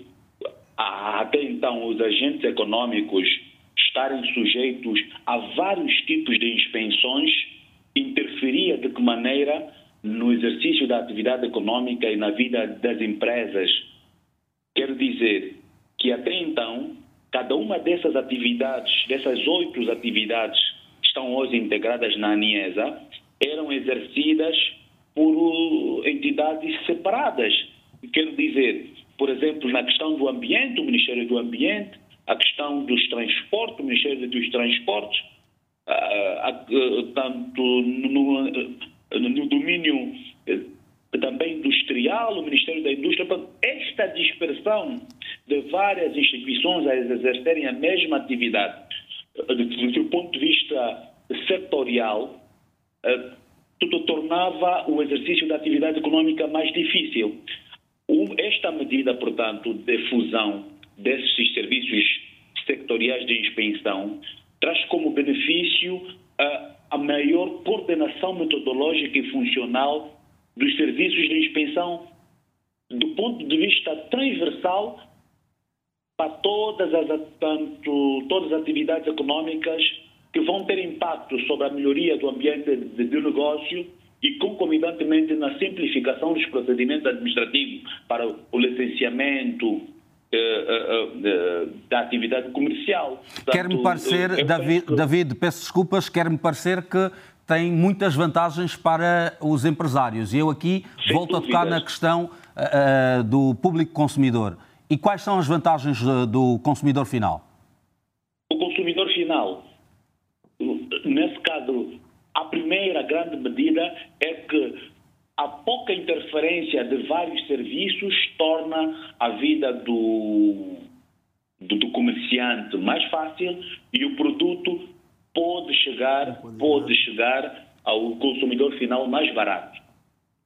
até então, os agentes econômicos estarem sujeitos a vários tipos de inspeções interferia de que maneira no exercício da atividade econômica e na vida das empresas. Quero dizer que até então, cada uma dessas atividades, dessas oito atividades estão hoje integradas na ANIESA, eram exercidas por entidades separadas. Quero dizer, por exemplo, na questão do ambiente, o Ministério do Ambiente, a questão dos transportes, o Ministério dos Transportes, tanto no, no domínio também industrial, o Ministério da Indústria. Esta dispersão de várias instituições a exercerem a mesma atividade, do ponto de vista setorial, eh, tudo tornava o exercício da atividade econômica mais difícil. Esta medida, portanto, de fusão desses serviços sectoriais de inspeção traz como benefício a, a maior coordenação metodológica e funcional dos serviços de inspeção do ponto de vista transversal para todas as, tanto, todas as atividades econômicas que vão ter impacto sobre a melhoria do ambiente de, de negócio e concomitantemente na simplificação dos procedimentos administrativos para o licenciamento eh, eh, eh, da atividade comercial. Quer-me parecer, David. David, peço desculpas, quer-me parecer que tem muitas vantagens para os empresários. E eu aqui Sem volto dúvidas. a tocar na questão uh, do público consumidor. E quais são as vantagens do consumidor final? O consumidor final nesse caso, a primeira grande medida é que a pouca interferência de vários serviços torna a vida do, do, do comerciante mais fácil e o produto pode chegar, pode chegar ao consumidor final mais barato.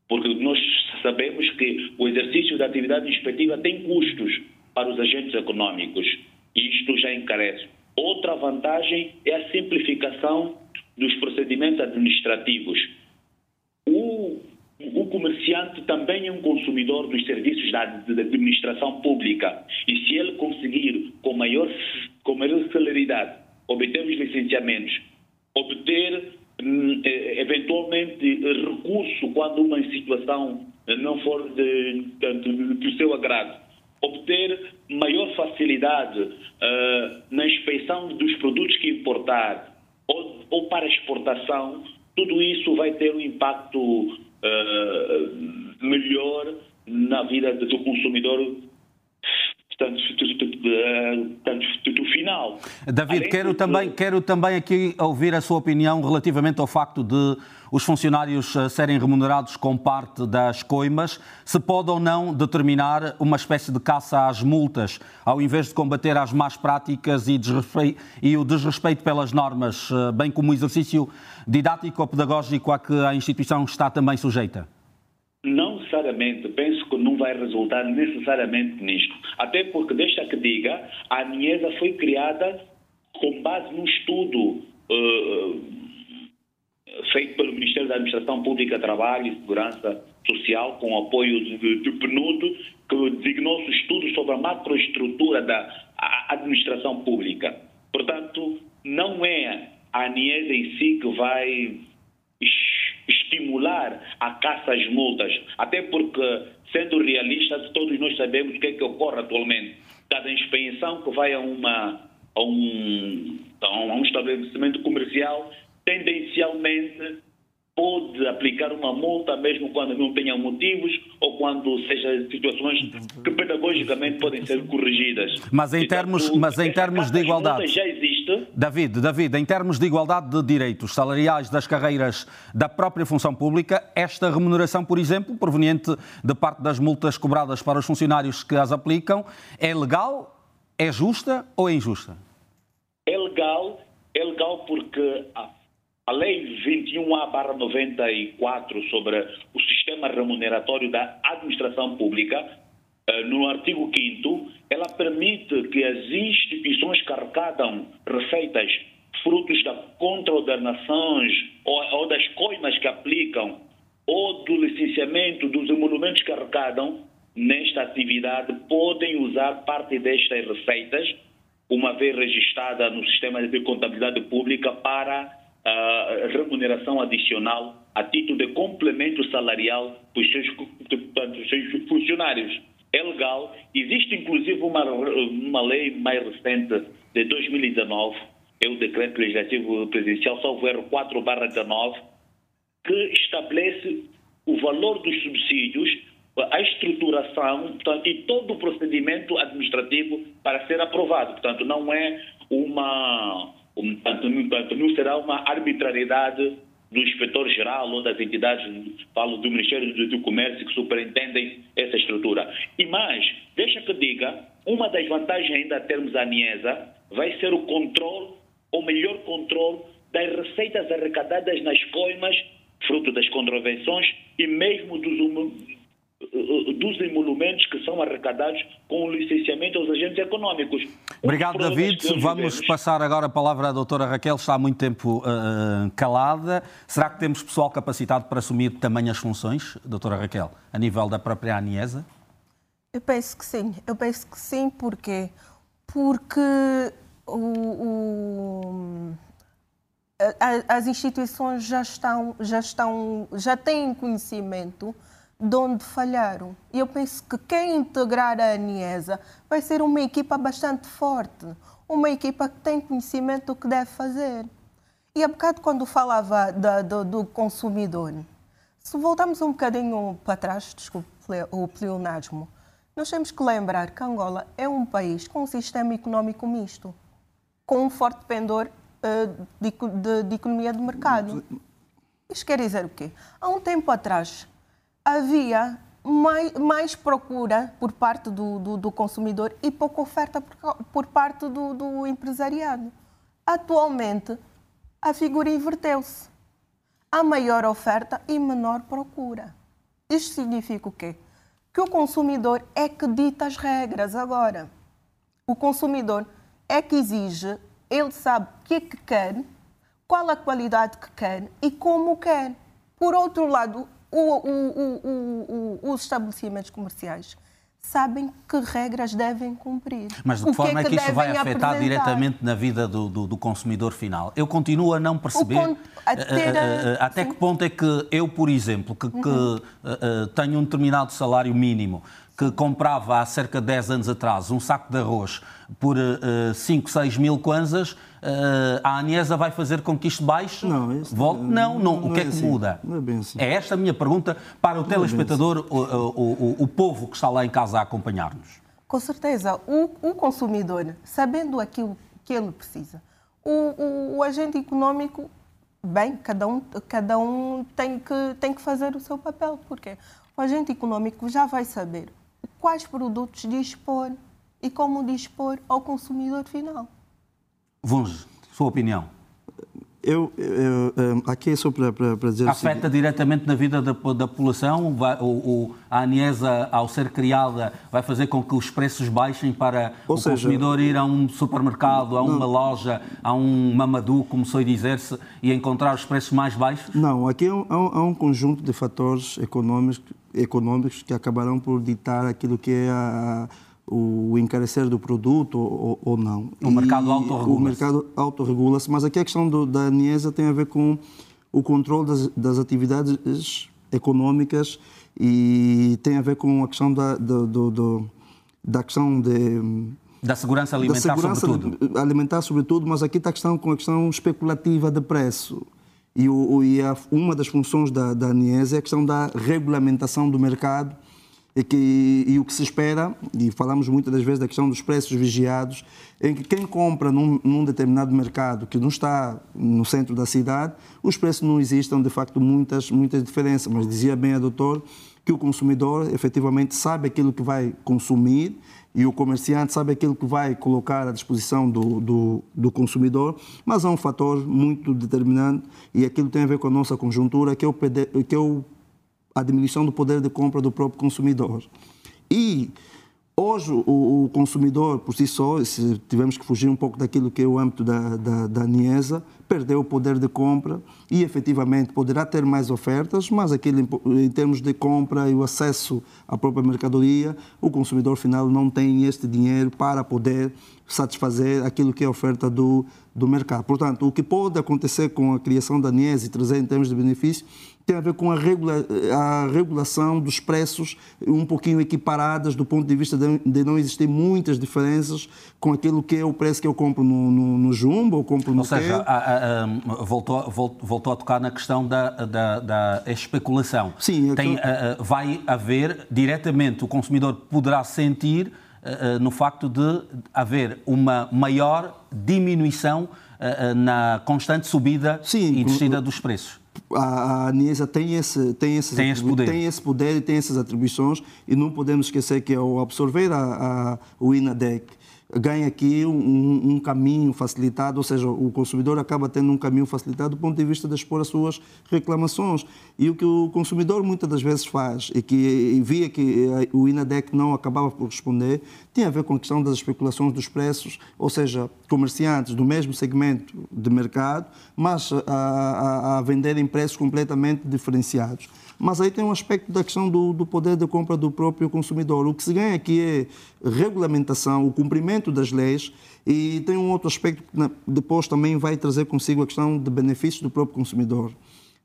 Porque nós sabemos que o exercício da atividade inspectiva tem custos para os agentes econômicos e isto já encarece. Outra vantagem é a simplificação dos procedimentos administrativos. O, o comerciante também é um consumidor dos serviços da, da, administração pública e se ele conseguir com maior, com maior celeridade obter os licenciamentos, obter hum, eh, eventualmente recurso quando uma situação não for de, de, do seu agrado, obter maior facilidade uh, na inspeção dos produtos que importar ou, ou, para exportação, tudo isso vai ter um impacto uh, melhor na vida do consumidor portanto, do final. David, quero, de... também, quero também aqui ouvir a sua opinião relativamente ao facto de os funcionários eh, serem remunerados com parte das coimas, se pode ou não determinar uma espécie de caça às multas, ao invés de combater as más práticas e, e o desrespeito pelas normas, eh, bem como o exercício didático ou pedagógico a que a instituição está também sujeita? Não necessariamente, penso que não vai resultar necessariamente nisto. Até porque, deixa que diga, a Aniesa foi criada com base num estudo uh, feito pelo Ministério da Administração Pública, Trabalho e Segurança Social, com apoio do PNUD, que designou-se estudos sobre a macroestrutura da administração pública. Portanto, não é a Aniesa em si que vai estimular a caça às multas, até porque sendo realista, todos nós sabemos o que é que ocorre atualmente. Cada inspeção que vai a, uma, a, um, a um estabelecimento comercial, tendencialmente pode aplicar uma multa mesmo quando não tenha motivos ou quando seja situações que pedagogicamente podem ser corrigidas. Mas em termos, mas em termos de igualdade, já existe. David, David, em termos de igualdade de direitos salariais das carreiras da própria função pública, esta remuneração, por exemplo, proveniente de parte das multas cobradas para os funcionários que as aplicam, é legal, é justa ou é injusta? É legal, é legal porque a Lei 21A-94 sobre o sistema remuneratório da administração pública, no artigo 5 ela permite que as instituições que arrecadam receitas frutos das contraordenações ou, ou das coimas que aplicam ou do licenciamento dos emolumentos que arrecadam nesta atividade podem usar parte destas receitas, uma vez registrada no sistema de contabilidade pública, para uh, remuneração adicional a título de complemento salarial para os seus, os seus funcionários. É legal. Existe inclusive uma, uma lei mais recente de 2019, é o Decreto Legislativo Presidencial, salvo erro 4 19, que estabelece o valor dos subsídios, a estruturação portanto, e todo o procedimento administrativo para ser aprovado. Portanto, não é uma Portanto, não será uma arbitrariedade do inspetor-geral ou das entidades, falo do Ministério do Comércio, que superintendem essa estrutura. E mais, deixa que diga, uma das vantagens ainda termos a NIESA vai ser o controle, ou melhor controle, das receitas arrecadadas nas coimas, fruto das contravenções e mesmo dos, dos emolumentos que são arrecadados com o licenciamento aos agentes económicos. Obrigado, David. Vamos passar agora a palavra à doutora Raquel, está há muito tempo uh, calada. Será que temos pessoal capacitado para assumir tamanhas funções, doutora Raquel, a nível da própria ANIESA? Eu penso que sim. Eu penso que sim, porque porque o, o, as instituições já estão, já estão, já têm conhecimento de onde falharam. E eu penso que quem integrar a ANIESA vai ser uma equipa bastante forte, uma equipa que tem conhecimento do que deve fazer. E há bocado, quando falava da, do, do, consumidor, se voltarmos um bocadinho para trás, desculpe o pleonasmo, nós temos que lembrar que Angola é um país com um sistema económico misto, com um forte pendor uh, de, de, de economia de mercado. Isto quer dizer o quê? Há um tempo atrás, havia mais, mais procura por parte do, do, do, consumidor e pouca oferta por, por parte do, do empresariado. Atualmente, a figura inverteu-se. Há maior oferta e menor procura. Isto significa o quê? Que o consumidor é que dita as regras agora. O consumidor é que exige, ele sabe o que é que quer, qual a qualidade que quer e como quer. Por outro lado, o, o, os estabelecimentos comerciais sabem que regras devem cumprir. Mas de que forma é que, é que isto vai afetar diretamente na vida do, do, do, consumidor final? Eu continuo a não perceber con... a eh, ter, uh, uh, até que ponto é que eu, por exemplo, que, uhum. que uh, tenho um determinado salário mínimo, que comprava há cerca de 10 anos atrás um saco de arroz por uh, 5, 6 mil kwanzas, a Aniesa vai fazer com que isto baixe? Não, isso Volte? Não, não, não. O que é, é que assim. muda? Não é bem assim. É esta a minha pergunta para o não é telespectador, é o, o, o, o, povo que está lá em casa a acompanhar-nos. Com certeza. O, o, consumidor, sabendo aquilo que ele precisa, o, o agente económico, bem, cada um, cada um tem, que, tem que fazer o seu papel, porque o agente económico já vai saber quais produtos dispor e como dispor ao consumidor final. Vunge, sua opinião? Eu, eu, aqui é só para, para, para dizer Afeta diretamente na vida da, da população? Vai, o, o, a ANESA, ao ser criada, vai fazer com que os preços baixem para Ou o seja, consumidor ir a um supermercado, a uma não, loja, a um Mamadou, como soe dizer-se, e encontrar os preços mais baixos? Não, aqui há um, há um conjunto de fatores econômicos, econômicos que acabarão por ditar aquilo que é a o encarecer do produto ou, ou não. O mercado autorregula-se. O mercado autorregula-se, mas aqui a questão do, da ANIESA tem a ver com o controle das, das atividades económicas e tem a ver com a questão da, do, do, do, da questão de da segurança alimentar, da segurança sobretudo. alimentar sobretudo, mas aqui está a questão com a questão especulativa de preço. E, o, e a, uma das funções da, da ANIES é a questão da regulamentação do mercado e, que, e o que se espera, e falamos muitas das vezes da questão dos preços vigiados, em que quem compra num, num, determinado mercado que não está no centro da cidade, os preços não existem de facto muitas, muitas diferenças. Mas dizia bem a doutor que o consumidor efetivamente sabe aquilo que vai consumir e o comerciante sabe aquilo que vai colocar à disposição do, do, do, consumidor, mas há um fator muito determinante e aquilo tem a ver com a nossa conjuntura, que é o, que é o a diminuição do poder de compra do próprio consumidor. E hoje o, o, consumidor, por si só, se tivermos que fugir um pouco daquilo que é o âmbito da, da, da NIESA, perdeu o poder de compra e efetivamente poderá ter mais ofertas, mas aquilo em, em termos de compra e o acesso à própria mercadoria, o consumidor final não tem este dinheiro para poder satisfazer aquilo que é a oferta do, do mercado. Portanto, o que pode acontecer com a criação da NIES e trazer em termos de benefício tem a ver com a, regula a regulação dos preços um pouquinho equiparadas do ponto de vista de, de, não existir muitas diferenças com aquilo que é o preço que eu compro no, no, no Jumbo ou compro no Ou seja, a, a, voltou, voltou a tocar na questão da, da, da especulação. Sim. Tem, vai haver, diretamente, o consumidor poderá sentir no facto de haver uma maior diminuição na constante subida Sim, e descida dos preços a, ANISA tem esse, tem, esses tem, esse poder. tem esse poder e tem essas atribuições e não podemos esquecer que ao absorver a, a, o INADEC ganha aqui um, um, caminho facilitado, ou seja, o consumidor acaba tendo um caminho facilitado do ponto de vista de expor as suas reclamações. E o que o consumidor muitas das vezes faz, e que via que o INADEC não acabava por responder, tem a ver com a questão das especulações dos preços, ou seja, comerciantes do mesmo segmento de mercado, mas a, a, a venderem preços completamente diferenciados. Mas aí tem um aspecto da questão do, do, poder de compra do próprio consumidor. O que se ganha aqui é regulamentação, o cumprimento das leis e tem um outro aspecto que depois também vai trazer consigo a questão de benefícios do próprio consumidor.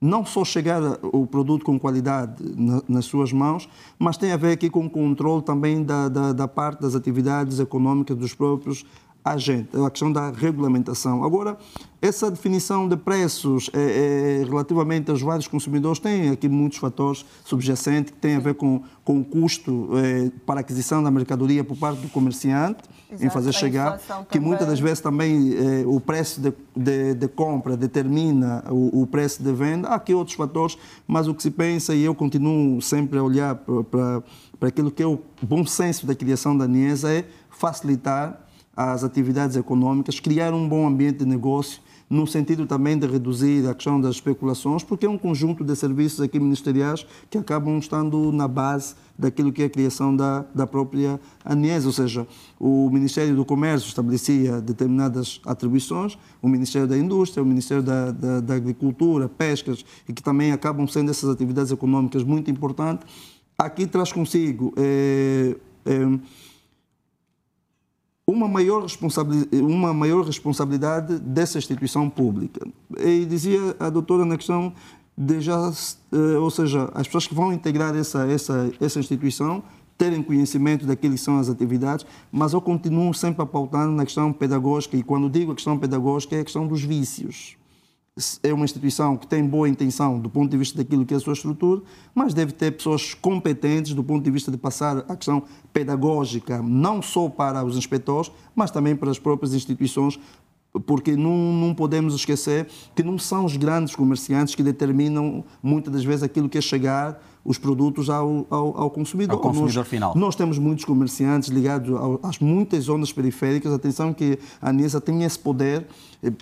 Não só chegar o produto com qualidade na, nas suas mãos, mas tem a ver aqui com o controle também da, da, da parte das atividades econômicas dos próprios a gente, a questão da regulamentação. Agora, essa definição de preços é, é, relativamente aos vários consumidores tem aqui muitos fatores subjacentes que têm a ver com, com o custo é, para aquisição da mercadoria por parte do comerciante, Exato, em fazer chegar, que muitas das vezes também é, o preço de, de, de, compra determina o, o, preço de venda. Há aqui outros fatores, mas o que se pensa, e eu continuo sempre a olhar para, para, para aquilo que é o bom senso da criação da NIESA, é facilitar às atividades econômicas, criar um bom ambiente de negócio, no sentido também de reduzir a questão das especulações, porque é um conjunto de serviços aqui ministeriais que acabam estando na base daquilo que é a criação da, da própria ANES, ou seja, o Ministério do Comércio estabelecia determinadas atribuições, o Ministério da Indústria, o Ministério da, da, da Agricultura, Pescas, e que também acabam sendo essas atividades econômicas muito importantes. Aqui traz consigo eh, eh, uma maior, responsabilidade, uma maior responsabilidade dessa instituição pública. E dizia a doutora na questão de já, eh, ou seja, as pessoas que vão integrar essa, essa, essa instituição terem conhecimento daquilo que são as atividades, mas eu continuo sempre a pautar na questão pedagógica, e quando digo a questão pedagógica é a questão dos vícios é uma instituição que tem boa intenção do ponto de vista daquilo que é a sua estrutura, mas deve ter pessoas competentes do ponto de vista de passar a questão pedagógica, não só para os inspectores, mas também para as próprias instituições, porque não, não podemos esquecer que não são os grandes comerciantes que determinam muitas das vezes aquilo que é chegar os produtos ao, ao, ao consumidor. Ao consumidor nós, final. Nós temos muitos comerciantes ligados às muitas zonas periféricas. Atenção que a ANISA tem esse poder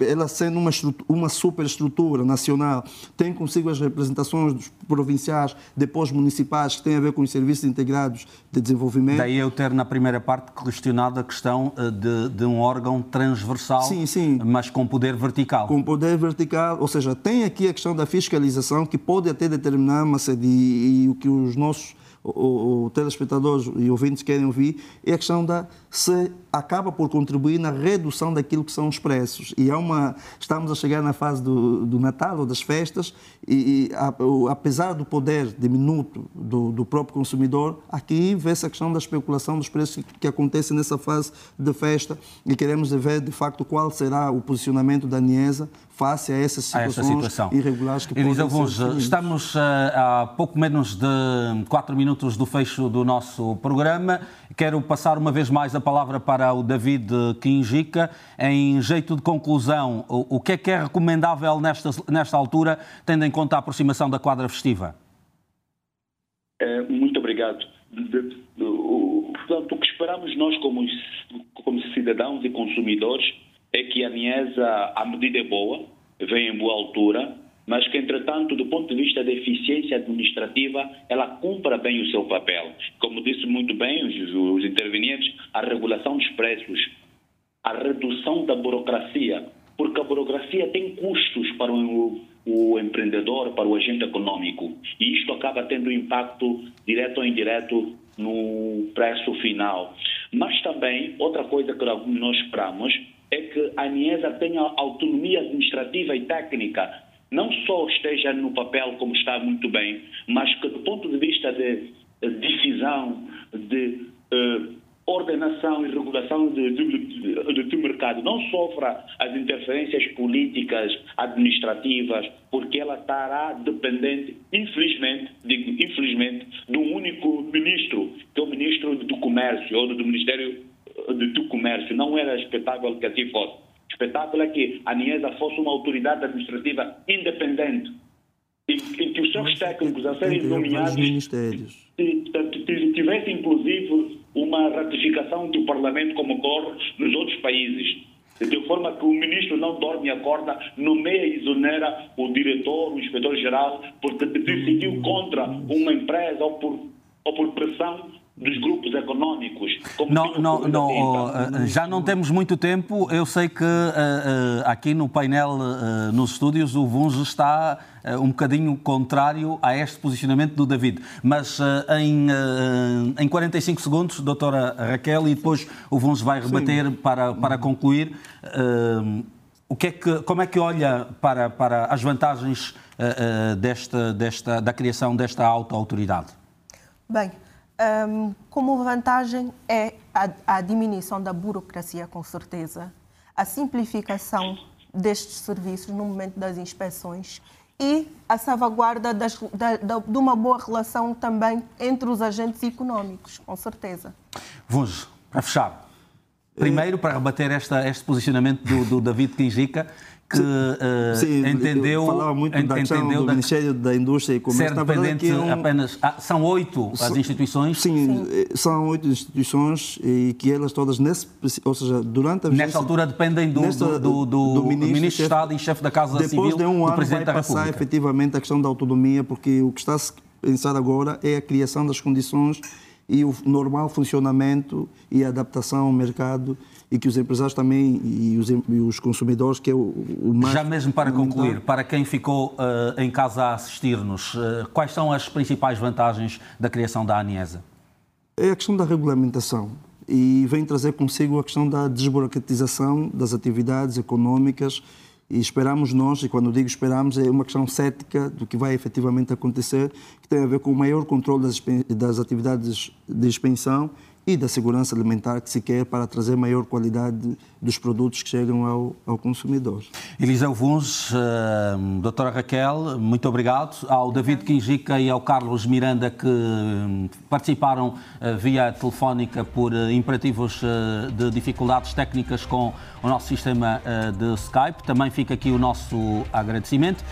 ela sendo uma, uma superestrutura nacional, tem consigo as representações provinciais, depois municipais, que têm a ver com os serviços integrados de desenvolvimento. Daí eu ter na primeira parte questionado a questão eh, de, de um órgão transversal, sim, sim. mas com poder vertical. Com poder vertical, ou seja, tem aqui a questão da fiscalização que pode até determinar, mas e, e o que os nossos o, o telespectadores e ouvintes querem ouvir é a questão da se acaba por contribuir na redução daquilo que são os preços. E é uma, estamos a chegar na fase do, do Natal ou das festas, e, e a, apesar do poder diminuto do, do próprio consumidor, aqui vê-se a questão da especulação dos preços que acontece nessa fase de festa e queremos ver de facto qual será o posicionamento da Niesa face a essas situações a situação. irregulares que Elisa podem ser Estamos a pouco menos de quatro minutos do fecho do nosso programa. Quero passar uma vez mais a palavra para o David Quinjica. Em jeito de conclusão, o, o que é que é recomendável nesta, nesta altura, tendo em conta a aproximação da quadra festiva? É, muito obrigado. Portanto, o que esperamos nós como, como cidadãos e consumidores é que a Niesa, a medida é boa, vem em boa altura, mas que, entretanto, do ponto de vista da eficiência administrativa, ela cumpra bem o seu papel. Como disse muito bem os, os intervenientes, a regulação dos preços, a redução da burocracia, porque a burocracia tem custos para o, o empreendedor, para o agente econômico, e isto acaba tendo impacto direto ou indireto no preço final. Mas também, outra coisa que nós esperamos é que a ANIESA tenha autonomia administrativa e técnica, não só esteja no papel como está muito bem, mas que do ponto de vista de decisão, de uh, ordenação e regulação do mercado não sofra as interferências políticas, administrativas, porque ela estará dependente, infelizmente, digo infelizmente, de um único ministro, que é o ministro do Comércio ou do Ministério do Comércio. Não era espetáculo que assim fosse. O espetáculo é que a Niesa fosse uma autoridade administrativa independente e, que os seus técnicos a serem nomeados tivessem inclusive uma ratificação do Parlamento como ocorre nos outros países. De forma que o ministro não dorme e acorda, nomeia e exonera o diretor, o inspetor-geral, porque decidiu contra uma empresa ou por, ou por pressão dos grupos económicos. Não, não, não, oh, já não temos muito tempo. Eu sei que uh, uh, aqui no painel, uh, nos estúdios, o Vunge está um bocadinho contrário a este posicionamento do David. Mas em, em 45 segundos, doutora Raquel, e depois o Vunge vai rebater para, para concluir. o que é que, como é que olha para, para as vantagens desta, desta, da criação desta auto-autoridade? Bem, um, como vantagem é a, a, diminuição da burocracia, com certeza, a simplificação destes serviços no momento das inspeções e a salvaguarda das, da, da, de uma boa relação também entre os agentes económicos, com certeza. Vamos, para fechar, primeiro para rebater esta, este posicionamento do, do David Quinjica, que uh, Sim, entendeu, falava muito ent, da entendeu do da, Ministério da Indústria e Comércio. Ser dependente é um, apenas... Ah, são oito as instituições? Sim, sim, eh, são oito instituições e que elas todas, nesse, ou seja, durante a vigência... Nesta altura dependem do, nesta, do, do, do, ministro, ministro de Estado e chefe da Casa Depois Civil de um ano Presidente vai passar efetivamente a questão da autonomia, porque o que está a se pensar agora é a criação das condições e o normal funcionamento e a adaptação ao mercado e que os empresários também e os, e os consumidores, que é o, o mais... Já mesmo para concluir, para quem ficou uh, em casa a assistir-nos, uh, quais são as principais vantagens da criação da ANIESA? É a questão da regulamentação. E vem trazer consigo a questão da desburocratização das atividades econômicas e esperamos nós, e quando digo esperamos, é uma questão cética do que vai efetivamente acontecer, que tem a ver com o maior controle das, das atividades de expensão e da segurança alimentar que se quer para trazer maior qualidade dos produtos que chegam ao, ao consumidor. Eliseu Vuns, uh, doutora Raquel, muito obrigado. Ao David Quinjica e ao Carlos Miranda que hum, participaram uh, via telefónica por uh, imperativos de dificuldades técnicas com o nosso sistema de Skype. Também fica aqui o nosso agradecimento.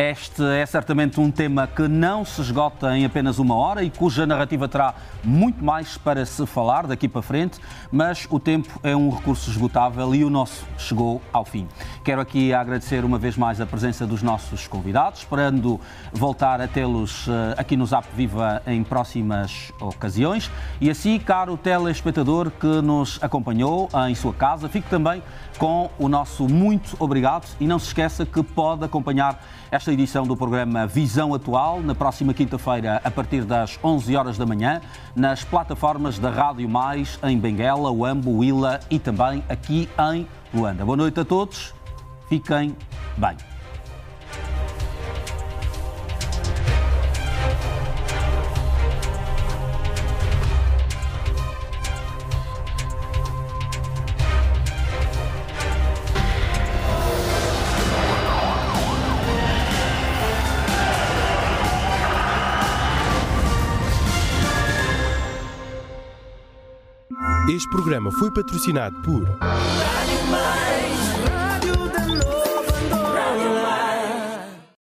Este é certamente um tema que não se esgota em apenas uma hora e cuja narrativa terá muito mais para se falar daqui para frente, mas o tempo é um recurso esgotável e o nosso chegou ao fim. Quero aqui agradecer uma vez mais a presença dos nossos convidados, esperando voltar a tê-los eh, aqui no Zap Viva em próximas ocasiões. E assim, caro telespectador que nos acompanhou em sua casa, fique também com o nosso muito obrigado e não se esqueça que pode acompanhar esta edição do programa Visão Atual, na próxima quinta-feira, a partir das 11 horas da manhã, nas plataformas da Rádio Mais, em Benguela, Uambo, Willa e também aqui em Luanda. Boa noite a todos, fiquem bem. Este programa foi patrocinado por.